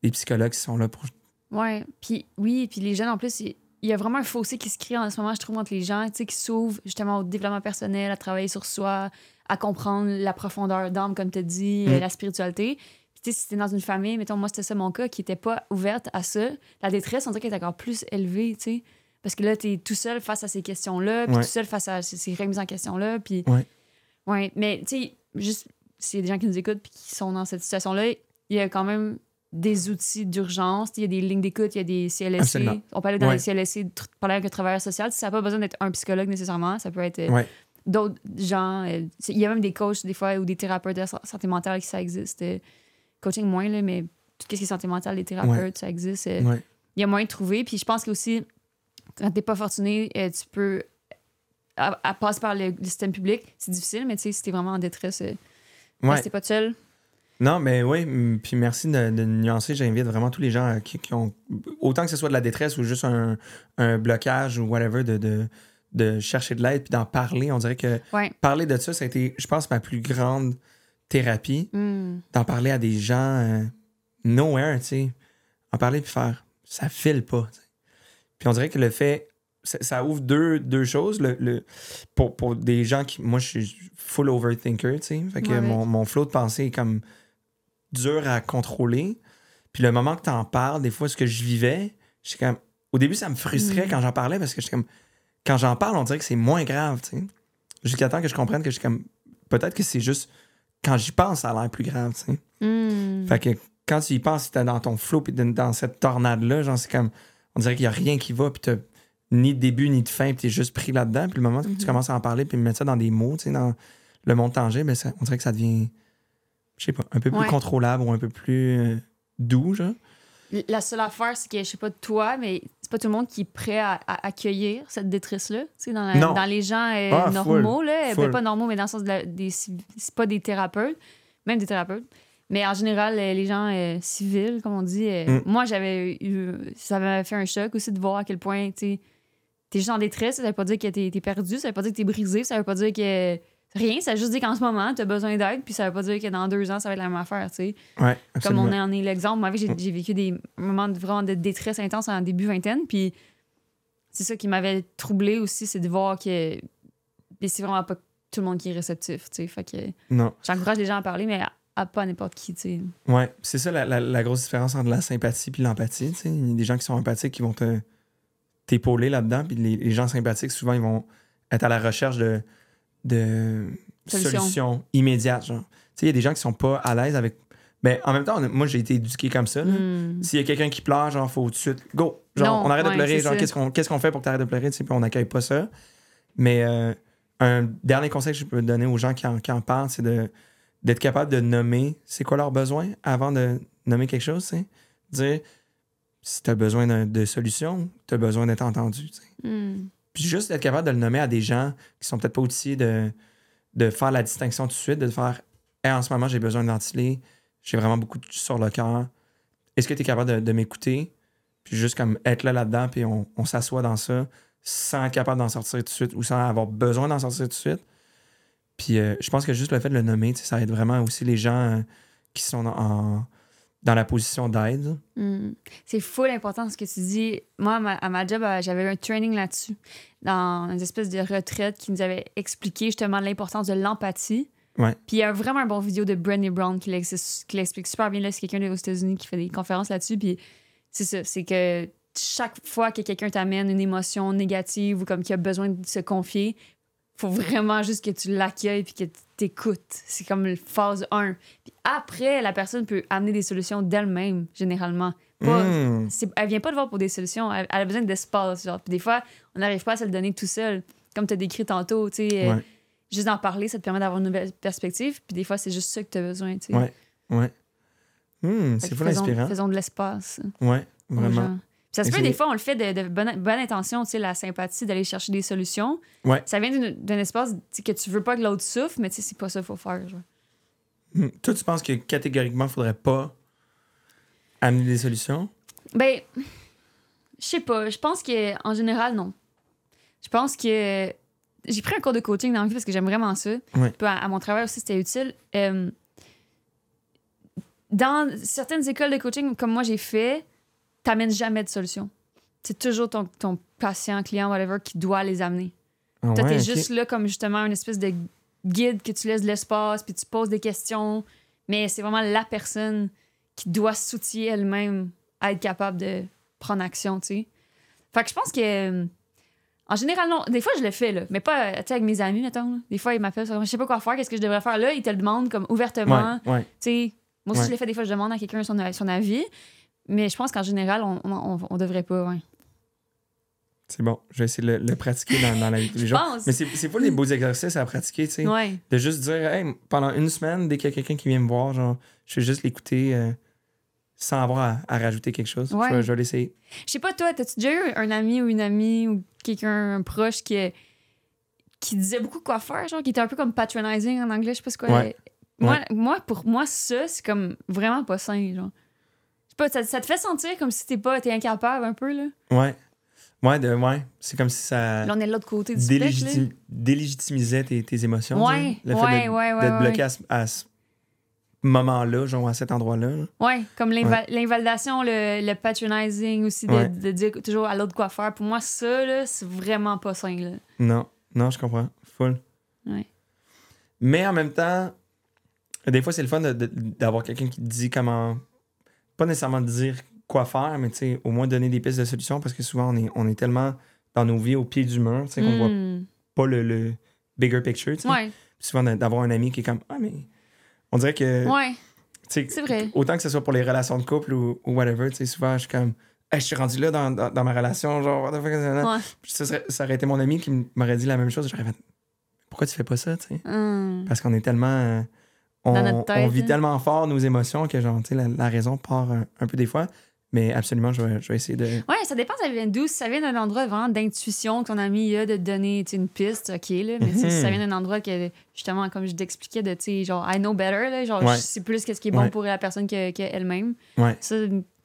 des psychologues qui sont là pour. Ouais, puis oui, puis les jeunes en plus, il y a vraiment un fossé qui se crée en ce moment, je trouve, entre les gens, tu sais, qui s'ouvrent justement au développement personnel, à travailler sur soi, à comprendre la profondeur d'âme, comme tu as dit, Mm. euh, la spiritualité. Puis tu sais, si t'es dans une famille, mettons, moi, c'était ça mon cas, qui était pas ouverte à ça, la détresse, on dirait qu'elle est encore plus élevée, tu sais. Parce que là, t'es tout seul face à ces questions-là, puis Ouais. tout seul face à ces, ces remises en question-là, puis... Ouais. Ouais, mais tu sais, juste, s'il y a des gens qui nous écoutent puis qui sont dans cette situation-là, il y a quand même des outils d'urgence. Il y a des lignes d'écoute, il y a des CLSC. Absolument. On peut aller dans Ouais. les CLSC, parler avec un travailleur social. Ça n'a pas besoin d'être un psychologue nécessairement. Ça peut être euh, Ouais. d'autres gens. euh, Il y a même des coachs, des fois, ou des thérapeutes de sa- santé mentale qui ça existe. euh, coaching moins, là, mais tout ce qui est santé mentale, les thérapeutes, ça existe. il y a moyen de trouver. Puis je pense qu'aussi, quand t'es pas fortuné, tu peux à, à passer par le, le système public. C'est difficile, mais tu sais, si t'es vraiment en détresse, Ouais. restez pas seul. Non, mais oui, puis merci de, de nuancer. J'invite vraiment tous les gens euh, qui, qui ont. Autant que ce soit de la détresse ou juste un, un blocage ou whatever, de, de, de chercher de l'aide puis d'en parler. On dirait que Ouais. parler de ça, ça a été, je pense, ma plus grande thérapie. Hmm. D'en parler à des gens euh, nowhere, tu sais. En parler puis faire. Ça file pas, tu sais. Puis on dirait que le fait. Ça, ça ouvre deux, deux choses. Le, le- pour, pour des gens qui. Moi, je suis full overthinker, tu sais. Fait que Ouais, ouais. mon, mon flow de pensée est comme dur à contrôler. Puis le moment que t'en parles, des fois, ce que je vivais, comme. Au début, ça me frustrait Mm. quand j'en parlais parce que j'étais comme. Quand j'en parle, on dirait que c'est moins grave, tu sais. Jusqu'à temps que je comprenne que je suis comme. Peut-être que c'est juste. Quand j'y pense, ça a l'air plus grave, tu sais. Hmm. Fait que quand tu y penses, t'es dans ton flow puis dans- cette tornade-là, genre, c'est comme. On dirait qu'il y a rien qui va, puis t'as ni de début ni de fin, puis t'es juste pris là-dedans. Puis le moment que tu Mhm. commences à en parler, puis mettre ça dans des mots, tu sais, dans le monde tangible, ben, ça- on dirait que ça devient, je sais pas, un peu plus Ouais. contrôlable ou un peu plus euh, doux, genre. La seule affaire, c'est que, je sais pas de toi, mais c'est pas tout le monde qui est prêt à, à accueillir cette détresse-là. Dans, la- dans les gens euh, Ah, normaux, full. là. Full. Ben, pas normaux, mais dans le sens de la- des. C'est pas des thérapeutes, même des thérapeutes. Mais en général, euh, les gens euh, civils, comme on dit, Mm. moi, j'avais eu. Ça m'avait fait un choc aussi de voir à quel point, tu sais, t'es juste en détresse. Ça veut pas dire que t'es t'es perdu, ça veut pas dire que t'es brisé, ça veut pas dire que. Rien, ça veut juste dire qu'en ce moment, t'as besoin d'aide, puis ça veut pas dire que dans deux ans, ça va être la même affaire, tu sais. Ouais, Comme on en est l'exemple. Moi, j'ai Mm. j'ai vécu des moments de, vraiment de détresse intense en début vingtaine. Puis c'est ça qui m'avait troublé aussi, c'est de voir que c'est vraiment pas tout le monde qui est réceptif. tu sais. Fait que Non. j'encourage les gens à parler, mais à, à pas n'importe qui. tu sais. Ouais, c'est ça la, la- la grosse différence entre la sympathie puis l'empathie. tu sais. Il y a des gens qui sont empathiques qui vont te t'épauler là-dedans, puis les, les gens sympathiques, souvent, ils vont être à la recherche de, de Solution. solutions immédiates. Genre. Tu sais, il y a des gens qui sont pas à l'aise avec. Ben, en même temps, on moi, j'ai été éduqué comme ça. Hmm. S'il y a quelqu'un qui pleure, genre, faut tout de suite, go! Genre, Non, on arrête ouais, de pleurer, genre, qu'est-ce qu'on qu'est-ce qu'on fait pour que tu arrêtes de pleurer, tu sais, puis on n'accueille pas ça. Mais euh, un dernier conseil que je peux donner aux gens qui en, qui en parlent, c'est de d'être capable de nommer c'est quoi leurs besoins avant de nommer quelque chose, tu sais. Dire si tu as besoin d'un- de solutions, tu as besoin d'être entendu. Hmm. Puis juste d'être capable de le nommer à des gens qui sont peut-être pas outillés de, faire la distinction tout de suite, de faire Hey, en ce moment, j'ai besoin de ventiler, j'ai vraiment beaucoup de- sur le cœur. Est-ce que tu es capable de, m'écouter? Puis juste comme être là là-dedans, puis on, s'assoit dans ça sans être capable d'en sortir tout de suite ou sans avoir besoin d'en sortir tout de suite. Puis euh, je pense que juste le fait de le nommer, ça aide vraiment aussi les gens euh, qui sont en, dans la position d'aide. Hmm. C'est full important ce que tu dis. Moi, à ma, à ma job, euh, j'avais un training là-dessus, dans une espèce de retraite qui nous avait expliqué justement l'importance de l'empathie. Ouais. Puis il y a vraiment un bon vidéo de Brené Brown qui l'ex- qui l'explique super bien. là. C'est quelqu'un aux États-Unis qui fait des conférences là-dessus. Puis c'est ça, c'est que chaque fois que quelqu'un t'amène une émotion négative ou comme qui a besoin de se confier, faut vraiment juste que tu l'accueilles puis que t'écoutes. C'est comme le phase 1. Puis après, la personne peut amener des solutions d'elle-même, généralement. Pas, Mm. c'est- elle vient pas de voir pour des solutions. Elle, elle a besoin d'espace. Genre. Puis des fois, on n'arrive pas à se le donner tout seul. Comme tu as décrit tantôt, tu sais. euh. Juste d'en parler, ça te permet d'avoir une nouvelle perspective. Puis des fois, c'est juste ça que tu as besoin, tu sais. Ouais. Ouais. Fait c'est fou faisons, inspirant. faisons de l'espace Ouais, vraiment. Ça se peut, des fois, on le fait de, de bonne, bonne intention, tu sais, la sympathie, d'aller chercher des solutions. Ouais. Ça vient d'un espace que tu veux pas que l'autre souffre, mais tu sais, c'est pas ça qu'il faut faire. Genre. Hmm. Toi, tu penses que catégoriquement, il faudrait pas amener des solutions? Ben, je sais pas. Je pense que en général, non. Je pense que j'ai pris un cours de coaching dans la vie parce que j'aime vraiment ça. Ouais. Puis à, à mon travail aussi, c'était utile. Euh, dans certaines écoles de coaching, comme moi j'ai fait, t'amènes jamais de solution. C'est toujours ton, ton patient, client, whatever, qui doit les amener. Ah Toi, ouais, t'es juste là comme justement une espèce de guide que tu laisses de l'espace, puis tu poses des questions. Mais c'est vraiment la personne qui doit s'outiller elle-même à être capable de prendre action, tu sais. Fait que je pense que. En général, non. Des fois, je le fais, là. Mais pas, tu sais, avec mes amis, mettons. là. Des fois, ils m'appellent, je sais pas quoi faire, qu'est-ce que je devrais faire? Là, ils te le demandent comme ouvertement. Ouais, ouais. Tu sais, moi aussi, Ouais. je l'ai fait des fois, je demande à quelqu'un son, son avis. Mais je pense qu'en général, on, on, devrait pas, ouais. C'est bon. Je vais essayer de le, le pratiquer dans, dans la vie de tous les Je jours. pense. Mais c'est pas des beaux exercices à pratiquer, tu sais. Ouais. De juste dire, hey, pendant une semaine, dès qu'il y a quelqu'un qui vient me voir, genre, je vais juste l'écouter euh, sans avoir à, à rajouter quelque chose. Ouais. Je vais, je vais l'essayer. Je sais pas, toi, t'as-tu déjà eu un ami ou une amie ou quelqu'un un proche qui, qui disait beaucoup quoi faire, genre, qui était un peu comme patronizing en anglais, je sais pas ce quoi. Ouais. Moi, moi, pour moi, ça, c'est comme vraiment pas sain, genre. Pas, ça, ça te fait sentir comme si t'es pas, t'es incapable un peu, là? Ouais. Ouais, de, ouais. C'est comme si ça Là, on est de l'autre côté du spectre, là. délégitim- délégitimisait tes, tes émotions. Ouais, le ouais, fait de, ouais, ouais, d'être bloqué à ce, à ce moment-là, genre à cet endroit-là. là. Ouais, comme l'inva- l'invalidation, le, le patronizing aussi, de, Ouais. de dire toujours à l'autre quoi faire. Pour moi, ça, là, c'est vraiment pas sain, là. Non, non, je comprends. Full. Ouais. Mais en même temps, des fois, c'est le fun d'avoir quelqu'un qui te dit comment. Pas nécessairement dire quoi faire, mais tu sais, au moins donner des pistes de solutions parce que souvent, on est, on est tellement dans nos vies au pied du mur, tu sais, qu'on voit Mm. pas le, le bigger picture. tu sais. Ouais, souvent, d'a- d'avoir un ami qui est comme Ah, mais. On dirait que. ouais, c'est vrai. Autant que ce soit pour les relations de couple ou, ou whatever, tu sais, souvent, je suis comme. Hey, je suis rendu là dans, dans, dans ma relation, genre. Ouais. Ça, serait- ça aurait été mon ami qui m'aurait dit la même chose. J'aurais fait Pourquoi tu fais pas ça, tu sais? Hum. Parce qu'on est tellement. euh, on, Dans notre tête, on vit hein. tellement fort nos émotions que, genre, la, la raison part un, un peu des fois. Mais absolument, je vais, je vais essayer de. Ouais, ça dépend ça vient d'où. Si ça vient d'un endroit vraiment d'intuition que ton ami a de te donner une piste, ok, là. Mais si ça Mhm. vient d'un endroit que, justement, comme je t'expliquais, de, tu sais, genre, I know better, là, genre, Ouais. je sais plus qu'est-ce qui est bon Ouais. pour la personne que- qu'elle-même. Ouais, Ça,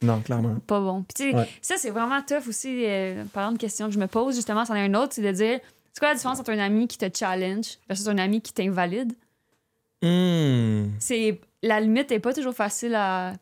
non, clairement. pas bon. Puis, tu sais, Ouais. ça, c'est vraiment tough aussi, euh, parlant de questions que je me pose, justement, c'en est un autre, c'est de dire, c'est quoi la différence entre un ami qui te challenge versus un ami qui t'invalide? Hmm. c'est la limite est pas toujours facile à,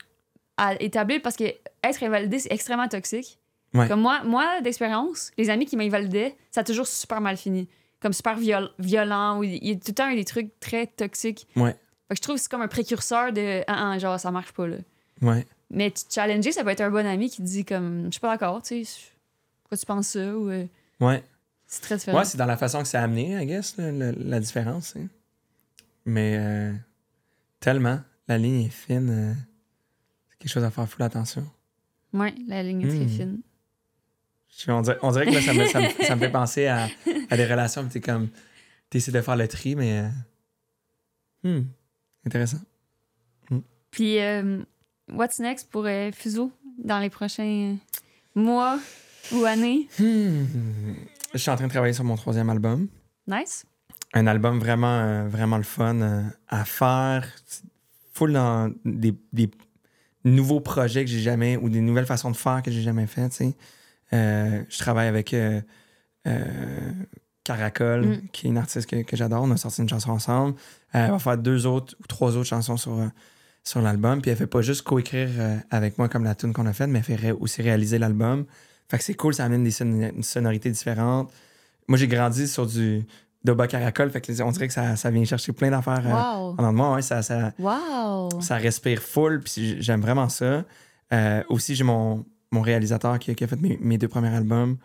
à établir parce que être invalidé c'est extrêmement toxique. Ouais. Comme moi, moi d'expérience, les amis qui m'invalidaient, ça a toujours super mal fini, comme super viol- violent ou il y a tout le temps eu des trucs très toxiques. Ouais. Fait que je trouve que c'est comme un précurseur de ah, ah, genre ça marche pas là. Ouais. Mais challenger, ça peut être un bon ami qui te dit comme je suis pas d'accord, tu sais, pourquoi tu penses ça ou euh, Ouais. c'est très différent. Ouais, c'est dans la façon que c'est amené, I guess, la différence. hein. Mais euh, tellement, la ligne est fine. euh, c'est quelque chose à faire full attention. Ouais, la ligne est très Mm. fine. Je- On dirait, on dirait que là, ça me, ça me- ça me fait penser à, à des relations t'es comme. T'essaies de faire le tri, mais. euh, hmm, intéressant. Puis, euh, what's next pour Fuso dans les prochains mois ou années? Hmm. Je suis en train de travailler sur mon troisième album. Nice. Un album vraiment, euh, vraiment le fun euh, à faire. Full dans des, des nouveaux projets que j'ai jamais, ou des nouvelles façons de faire que j'ai jamais fait, tu sais. Euh, je travaille avec Caracol, Mm. qui est une artiste que, que j'adore. On a sorti une chanson ensemble. Elle va faire deux autres ou trois autres chansons sur, sur l'album. Puis elle fait pas juste coécrire euh, avec moi comme la tune qu'on a faite, mais elle fait ré- aussi réaliser l'album. Fait que c'est cool, ça amène des son- une sonorité différentes. Moi, j'ai grandi sur du Doba Caracol, fait que on dirait que ça, ça vient chercher plein d'affaires euh, en de moi. Ouais, ça, ça, Wow. ça respire full, puis j'aime vraiment ça. Euh, aussi, j'ai mon, mon réalisateur qui, qui a fait mes, mes deux premiers albums,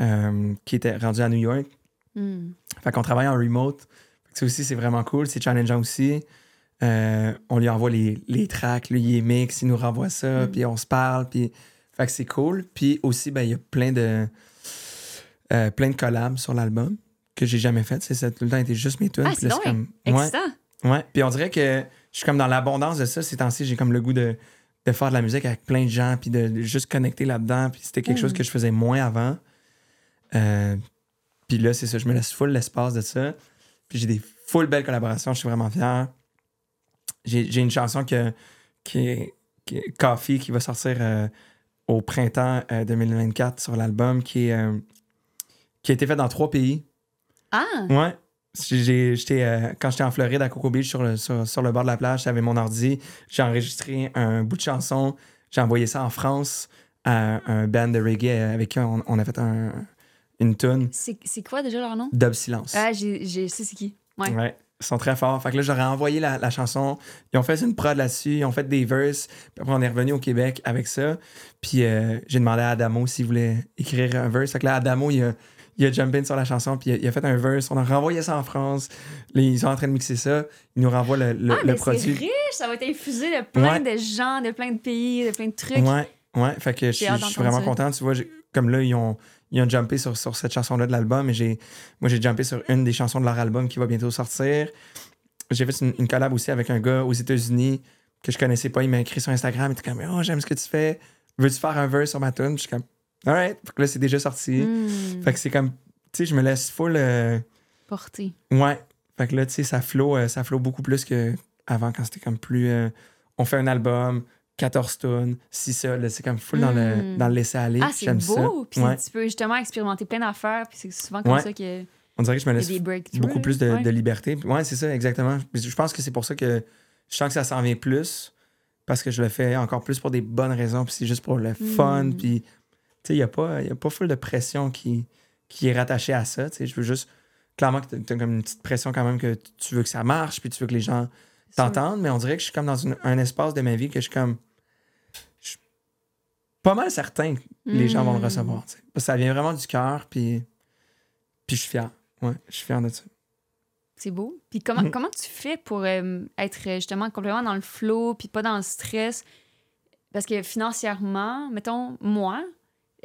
euh, qui était rendu à New York. Hmm. Fait qu'on travaille en remote. Fait que ça aussi, c'est vraiment cool. C'est challengeant aussi. On lui envoie les, les tracks, lui, il est mix, il nous renvoie ça, Mm. puis on se parle. Puis... Fait que c'est cool. Puis aussi, ben, il y a plein de, plein de collabs sur l'album que j'ai jamais fait. C'est ça a tout le temps été juste mes tunes. Ah, c'est comme... Ouais. Excitant. Ouais, puis on dirait que je suis comme dans l'abondance de ça. Ces temps-ci, j'ai comme le goût de, de faire de la musique avec plein de gens, puis de, de juste connecter là-dedans. Puis c'était quelque Mm. chose que je faisais moins avant. Euh, puis là, c'est ça, je me laisse full l'espace de ça. Puis j'ai des full belles collaborations, je suis vraiment fier. J'ai une chanson que, qui est, qui Coffee qui va sortir euh, au printemps euh, 2024 sur l'album, qui est, euh, qui a été fait dans trois pays. Ah! Ouais. J'étais, euh, quand j'étais en Floride, à Coco Beach, sur le, sur, sur le bord de la plage, j'avais mon ordi. J'ai enregistré un bout de chanson. J'ai envoyé ça en France à un band de reggae avec qui on, on a fait un- une tune. C'est c'est quoi déjà leur nom? Dub Silence. Ah, j'ai, j'ai, sais c'est qui. Ouais. Ouais. Ils sont très forts. Fait que là, j'aurais envoyé la, la chanson. Ils ont fait une prod là-dessus. Ils ont fait des verses. Puis après, on est revenu au Québec avec ça. Puis euh, j'ai demandé à Adamo s'il voulait écrire un verse. Fait que là, Adamo, il a, il a jumpé in sur la chanson. Puis il a, il a fait un verse. On a renvoyé ça en France. Ils sont en train de mixer ça. Ils nous renvoient le, le, ah, le mais c'est produit. riche! Ça va être infusé de plein Ouais. de gens, de plein de pays, de plein de trucs. Ouais, ouais. Fait que je suis je vraiment content. Tu vois, comme là, ils ont, ils ont jumpé sur, sur cette chanson-là de l'album. Et j'ai, moi, j'ai jumpé sur une des chansons de leur album qui va bientôt sortir. J'ai fait une, une collab aussi avec un gars aux États-Unis que je connaissais pas. Il m'a écrit sur Instagram. Il était comme, oh, j'aime ce que tu fais. Veux-tu faire un verse sur ma tune? Je suis comme, alright. Fait que là, c'est déjà sorti. Hmm. Fait que c'est comme, tu sais, je me laisse full. euh, Porté. Ouais. Fait que là, tu sais, ça flow, euh, ça flow beaucoup plus que avant quand c'était comme plus. euh, on fait un album, 14 tonnes, si ça, là, c'est comme full dans le, Mm. dans le laisser-aller. Ah, c'est beau! Puis Ouais. tu peux justement expérimenter plein d'affaires, puis c'est souvent comme Ouais. ça y On dirait que je me laisse beaucoup plus de, Ouais. de liberté. Ouais, c'est ça, exactement. Je pense que c'est pour ça que je sens que ça s'en vient plus, parce que je le fais encore plus pour des bonnes raisons, puis c'est juste pour le fun, Mm. puis il n'y a pas, y a pas full de pression qui, qui est rattachée à ça. Tu sais, je veux juste. Clairement que tu as comme une petite pression quand même que tu veux que ça marche, puis tu veux que les gens t'entendre, mais on dirait que je suis comme dans une- un espace de ma vie que je suis comme. Je suis pas mal certain que les gens vont le Mm. recevoir. ça vient vraiment du cœur, puis. Puis je suis fier. Ouais, je suis fier de ça. C'est beau. Puis comment, Mhm. comment tu fais pour euh, être euh, justement complètement dans le flow, puis pas dans le stress? Parce que financièrement, mettons, moi,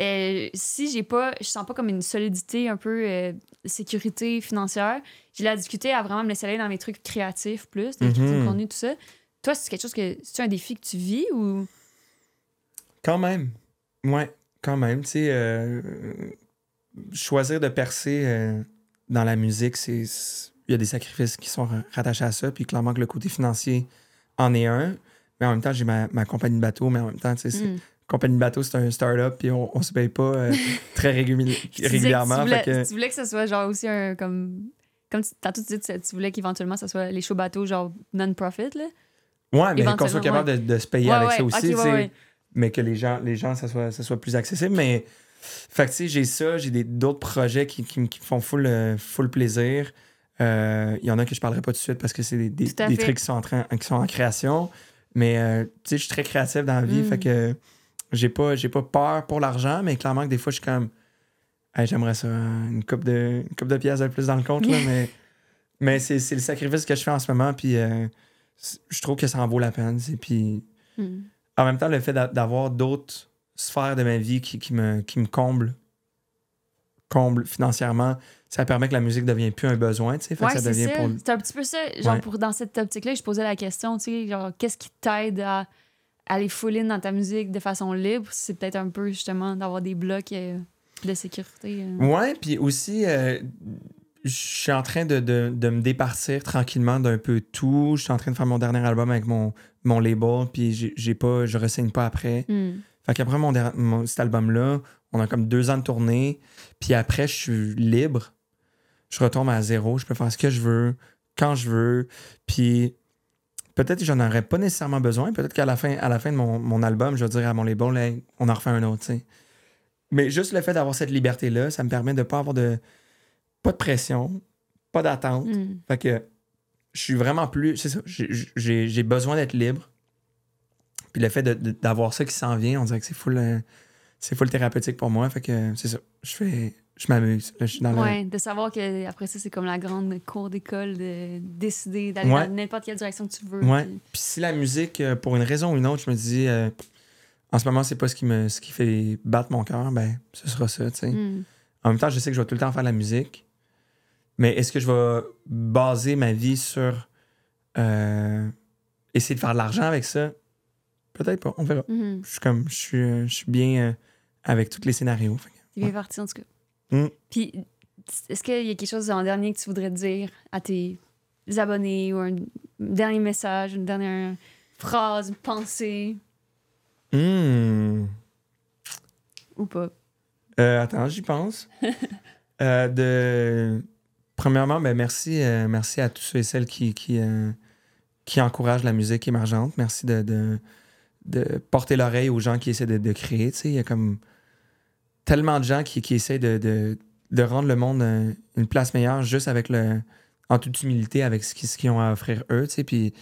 euh, si j'ai pas, je sens pas comme une solidité, un peu euh, sécurité financière, j'ai la difficulté à vraiment me laisser aller dans mes trucs créatifs plus, des créations de contenu, tout ça. Toi, c'est quelque chose que. C'est un défi que tu vis ou? Quand même. Ouais, quand même. Tu sais, euh, choisir de percer dans la musique, c'est. Il y a des sacrifices qui sont ra- rattachés à ça, puis clairement que le côté financier en est un. Mais en même temps, j'ai ma, ma compagnie de bateau, mais en même temps, tu sais, c'est- Hmm. Compagnie de bateau, c'est un start-up, puis on, on se paye pas euh, très régulièrement. Tu voulais, fait que- tu voulais que ce soit genre aussi un. Comme, comme tu, tantôt, tu disais que tu voulais qu'éventuellement, ça soit les shows bateaux genre non-profit, là? ouais, mais qu'on soit capable de, de se payer Ouais, avec ouais, ça aussi, ok, tu ouais, sais, ouais. mais que les gens, les gens ça, soit, ça soit plus accessible. Mais, fait que tu sais, j'ai ça, j'ai d'autres projets qui, qui, me- qui me font full, euh, full plaisir. Euh, Il y en a que je parlerai pas tout de suite parce que c'est des, des, Tout trucs qui sont, en train, qui sont en création. Mais euh, tu sais, je suis très créatif dans la vie, Mm. fait que j'ai pas, j'ai pas peur pour l'argent, mais clairement que des fois, je suis comme, Hey, j'aimerais ça, une coupe de, une coupe de pièces de plus dans le compte, là, mais, mais c'est c'est le sacrifice que je fais en ce moment, puis euh, je trouve que ça en vaut la peine. c'est- Puis Hmm. en même temps, le fait d'a- d'avoir d'autres sphères de ma vie qui, qui me, qui me comblent, comblent financièrement, ça permet que la musique ne devienne plus un besoin, tu sais, fait que Ouais, ça devient ça. pour... C'est un petit peu ça. Genre, Ouais. pour, dans cette optique-là, je posais la question, tu sais, genre, qu'est-ce qui t'aide à aller full in dans ta musique de façon libre? C'est peut-être un peu, justement, d'avoir des blocs euh, de sécurité. euh. Ouais, puis aussi, euh, je suis en train de, de- de me départir tranquillement d'un peu tout. Je suis en train de faire mon dernier album avec mon, mon label, puis j'ai- pas, je ressigne pas après. Hmm. Fait qu'après mon, mon- cet album-là, on a comme deux ans de tournée, puis après, je suis libre. Je retombe à zéro, je peux faire ce que je veux, quand je veux, puis peut-être que j'en aurais pas nécessairement besoin. Peut-être qu'à la fin, à la fin de mon, mon album, je vais dire à mon label, Hey, on en refait un autre. Mais juste le fait d'avoir cette liberté-là, ça me permet de pas avoir de. pas de pression, pas d'attente. Hmm. Fait que je suis vraiment plus. C'est ça, j'ai- besoin d'être libre. Puis le fait d'avoir ça qui s'en vient, on dirait que c'est full, euh, c'est full thérapeutique pour moi. Fait que c'est ça. Je fais. Je m'amuse. Là, je suis dans le- Ouais, de savoir que après ça, c'est comme la grande cour d'école de décider d'aller Ouais. dans n'importe quelle direction que tu veux. Ouais. puis- Puis si la musique, euh, pour une raison ou une autre, je me dis, euh, en ce moment, c'est pas ce qui, me, ce qui fait battre mon cœur, ben, ce sera ça, tu sais. Hmm. En même temps, je sais que je vais tout le temps faire de la musique. Mais est-ce que je vais baser ma vie sur euh, essayer de faire de l'argent avec ça? Peut-être pas, on verra. Mhm. Je suis comme je suis, je suis bien avec tous les scénarios. Fait C'est bien Ouais. parti, en tout cas. Hmm. Puis, est-ce qu'il y a quelque chose en dernier que tu voudrais dire à tes abonnés ou un dernier message, une dernière phrase, une pensée? Hmm. ou pas? Euh, attends, j'y pense. Euh, de... Premièrement, ben, merci, euh, merci à tous ceux et celles qui, qui, qui encouragent la musique émergente. Merci de, de, de porter l'oreille aux gens qui essaient de, de créer. Tu sais, Il y a comme tellement de gens qui, qui essaient de, de, de rendre le monde euh, une place meilleure juste avec le, en toute humilité avec ce qu'ils ont à offrir eux. tu sais. Puis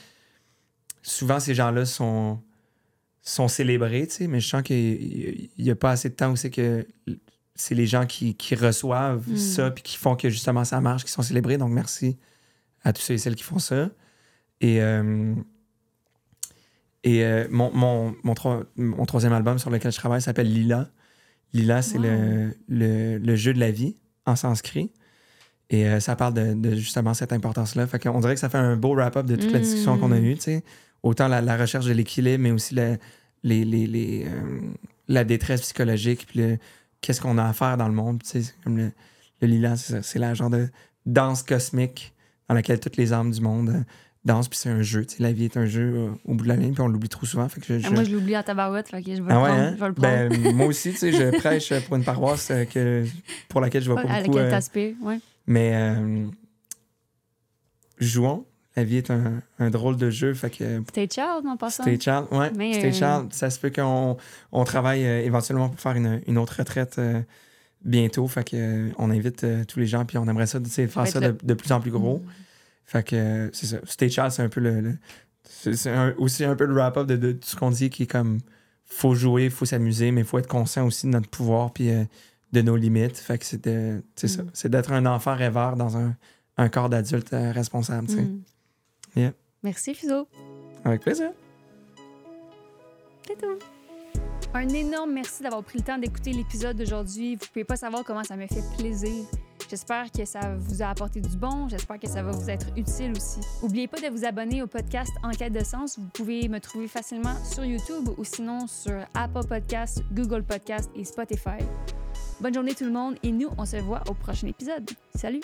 souvent, ces gens-là sont, sont célébrés, tu sais, mais je sens qu'il n'y a pas assez de temps où c'est que c'est les gens qui, qui reçoivent Mm. ça puis qui font que justement ça marche, qui sont célébrés. Donc merci à tous ceux et celles qui font ça. Et, euh, et euh, mon, mon, mon, tro- mon troisième album sur lequel je travaille s'appelle Lila. Lila, c'est Wow. le, le, le jeu de la vie en sanskrit. Et euh, ça parle de, de justement cette importance-là. Fait qu'on dirait que ça fait un beau wrap-up de toute la Mm. discussion qu'on a eue, tu sais. Autant la, la recherche de l'équilibre, mais aussi la, les, les, les, euh, la détresse psychologique, puis qu'est-ce qu'on a à faire dans le monde. tu sais, c'est comme le, le ça. C'est la genre de danse cosmique dans laquelle toutes les âmes du monde dansent, puis c'est un jeu. La vie est un jeu euh, au bout de la ligne, puis on l'oublie trop souvent. Fait que je- Ah, je- Moi, je l'oublie en tabarouette, fait que je vais ah le ouais, prendre. hein? Je vais le prendre. Ben, moi aussi, tu sais, je prêche pour une paroisse euh, que, pour laquelle je vais pas à beaucoup. laquelle euh, t'aspires, ouais. mais jouons. La vie est un, un drôle de jeu. Fait que Stay child en passant. Stay Child, ouais, Mais, Stay Child, ça se peut qu'on on travaille éventuellement pour faire une, une autre retraite bientôt. Fait que on invite tous les gens, puis on aimerait ça, faire ça de, de plus en plus gros. Fait que c'est ça. Stay Child, c'est un peu le. le- c'est aussi un peu le wrap-up de, de tout ce qu'on dit qui est comme faut jouer, faut s'amuser, mais faut être conscient aussi de notre pouvoir puis euh, de nos limites. Fait que c'est ça. Mm. C'est d'être un enfant rêveur dans un, un corps d'adulte euh, responsable, tu sais. Mm. Yeah. Merci, Fiso. Avec plaisir. C'est tout. Un énorme merci d'avoir pris le temps d'écouter l'épisode d'aujourd'hui. Vous pouvez pas savoir comment ça me fait plaisir. J'espère que ça vous a apporté du bon. J'espère que ça va vous être utile aussi. N'oubliez pas de vous abonner au podcast Enquête de sens. Vous pouvez me trouver facilement sur YouTube ou sinon sur Apple Podcasts, Google Podcasts et Spotify. Bonne journée tout le monde et nous, on se voit au prochain épisode. Salut!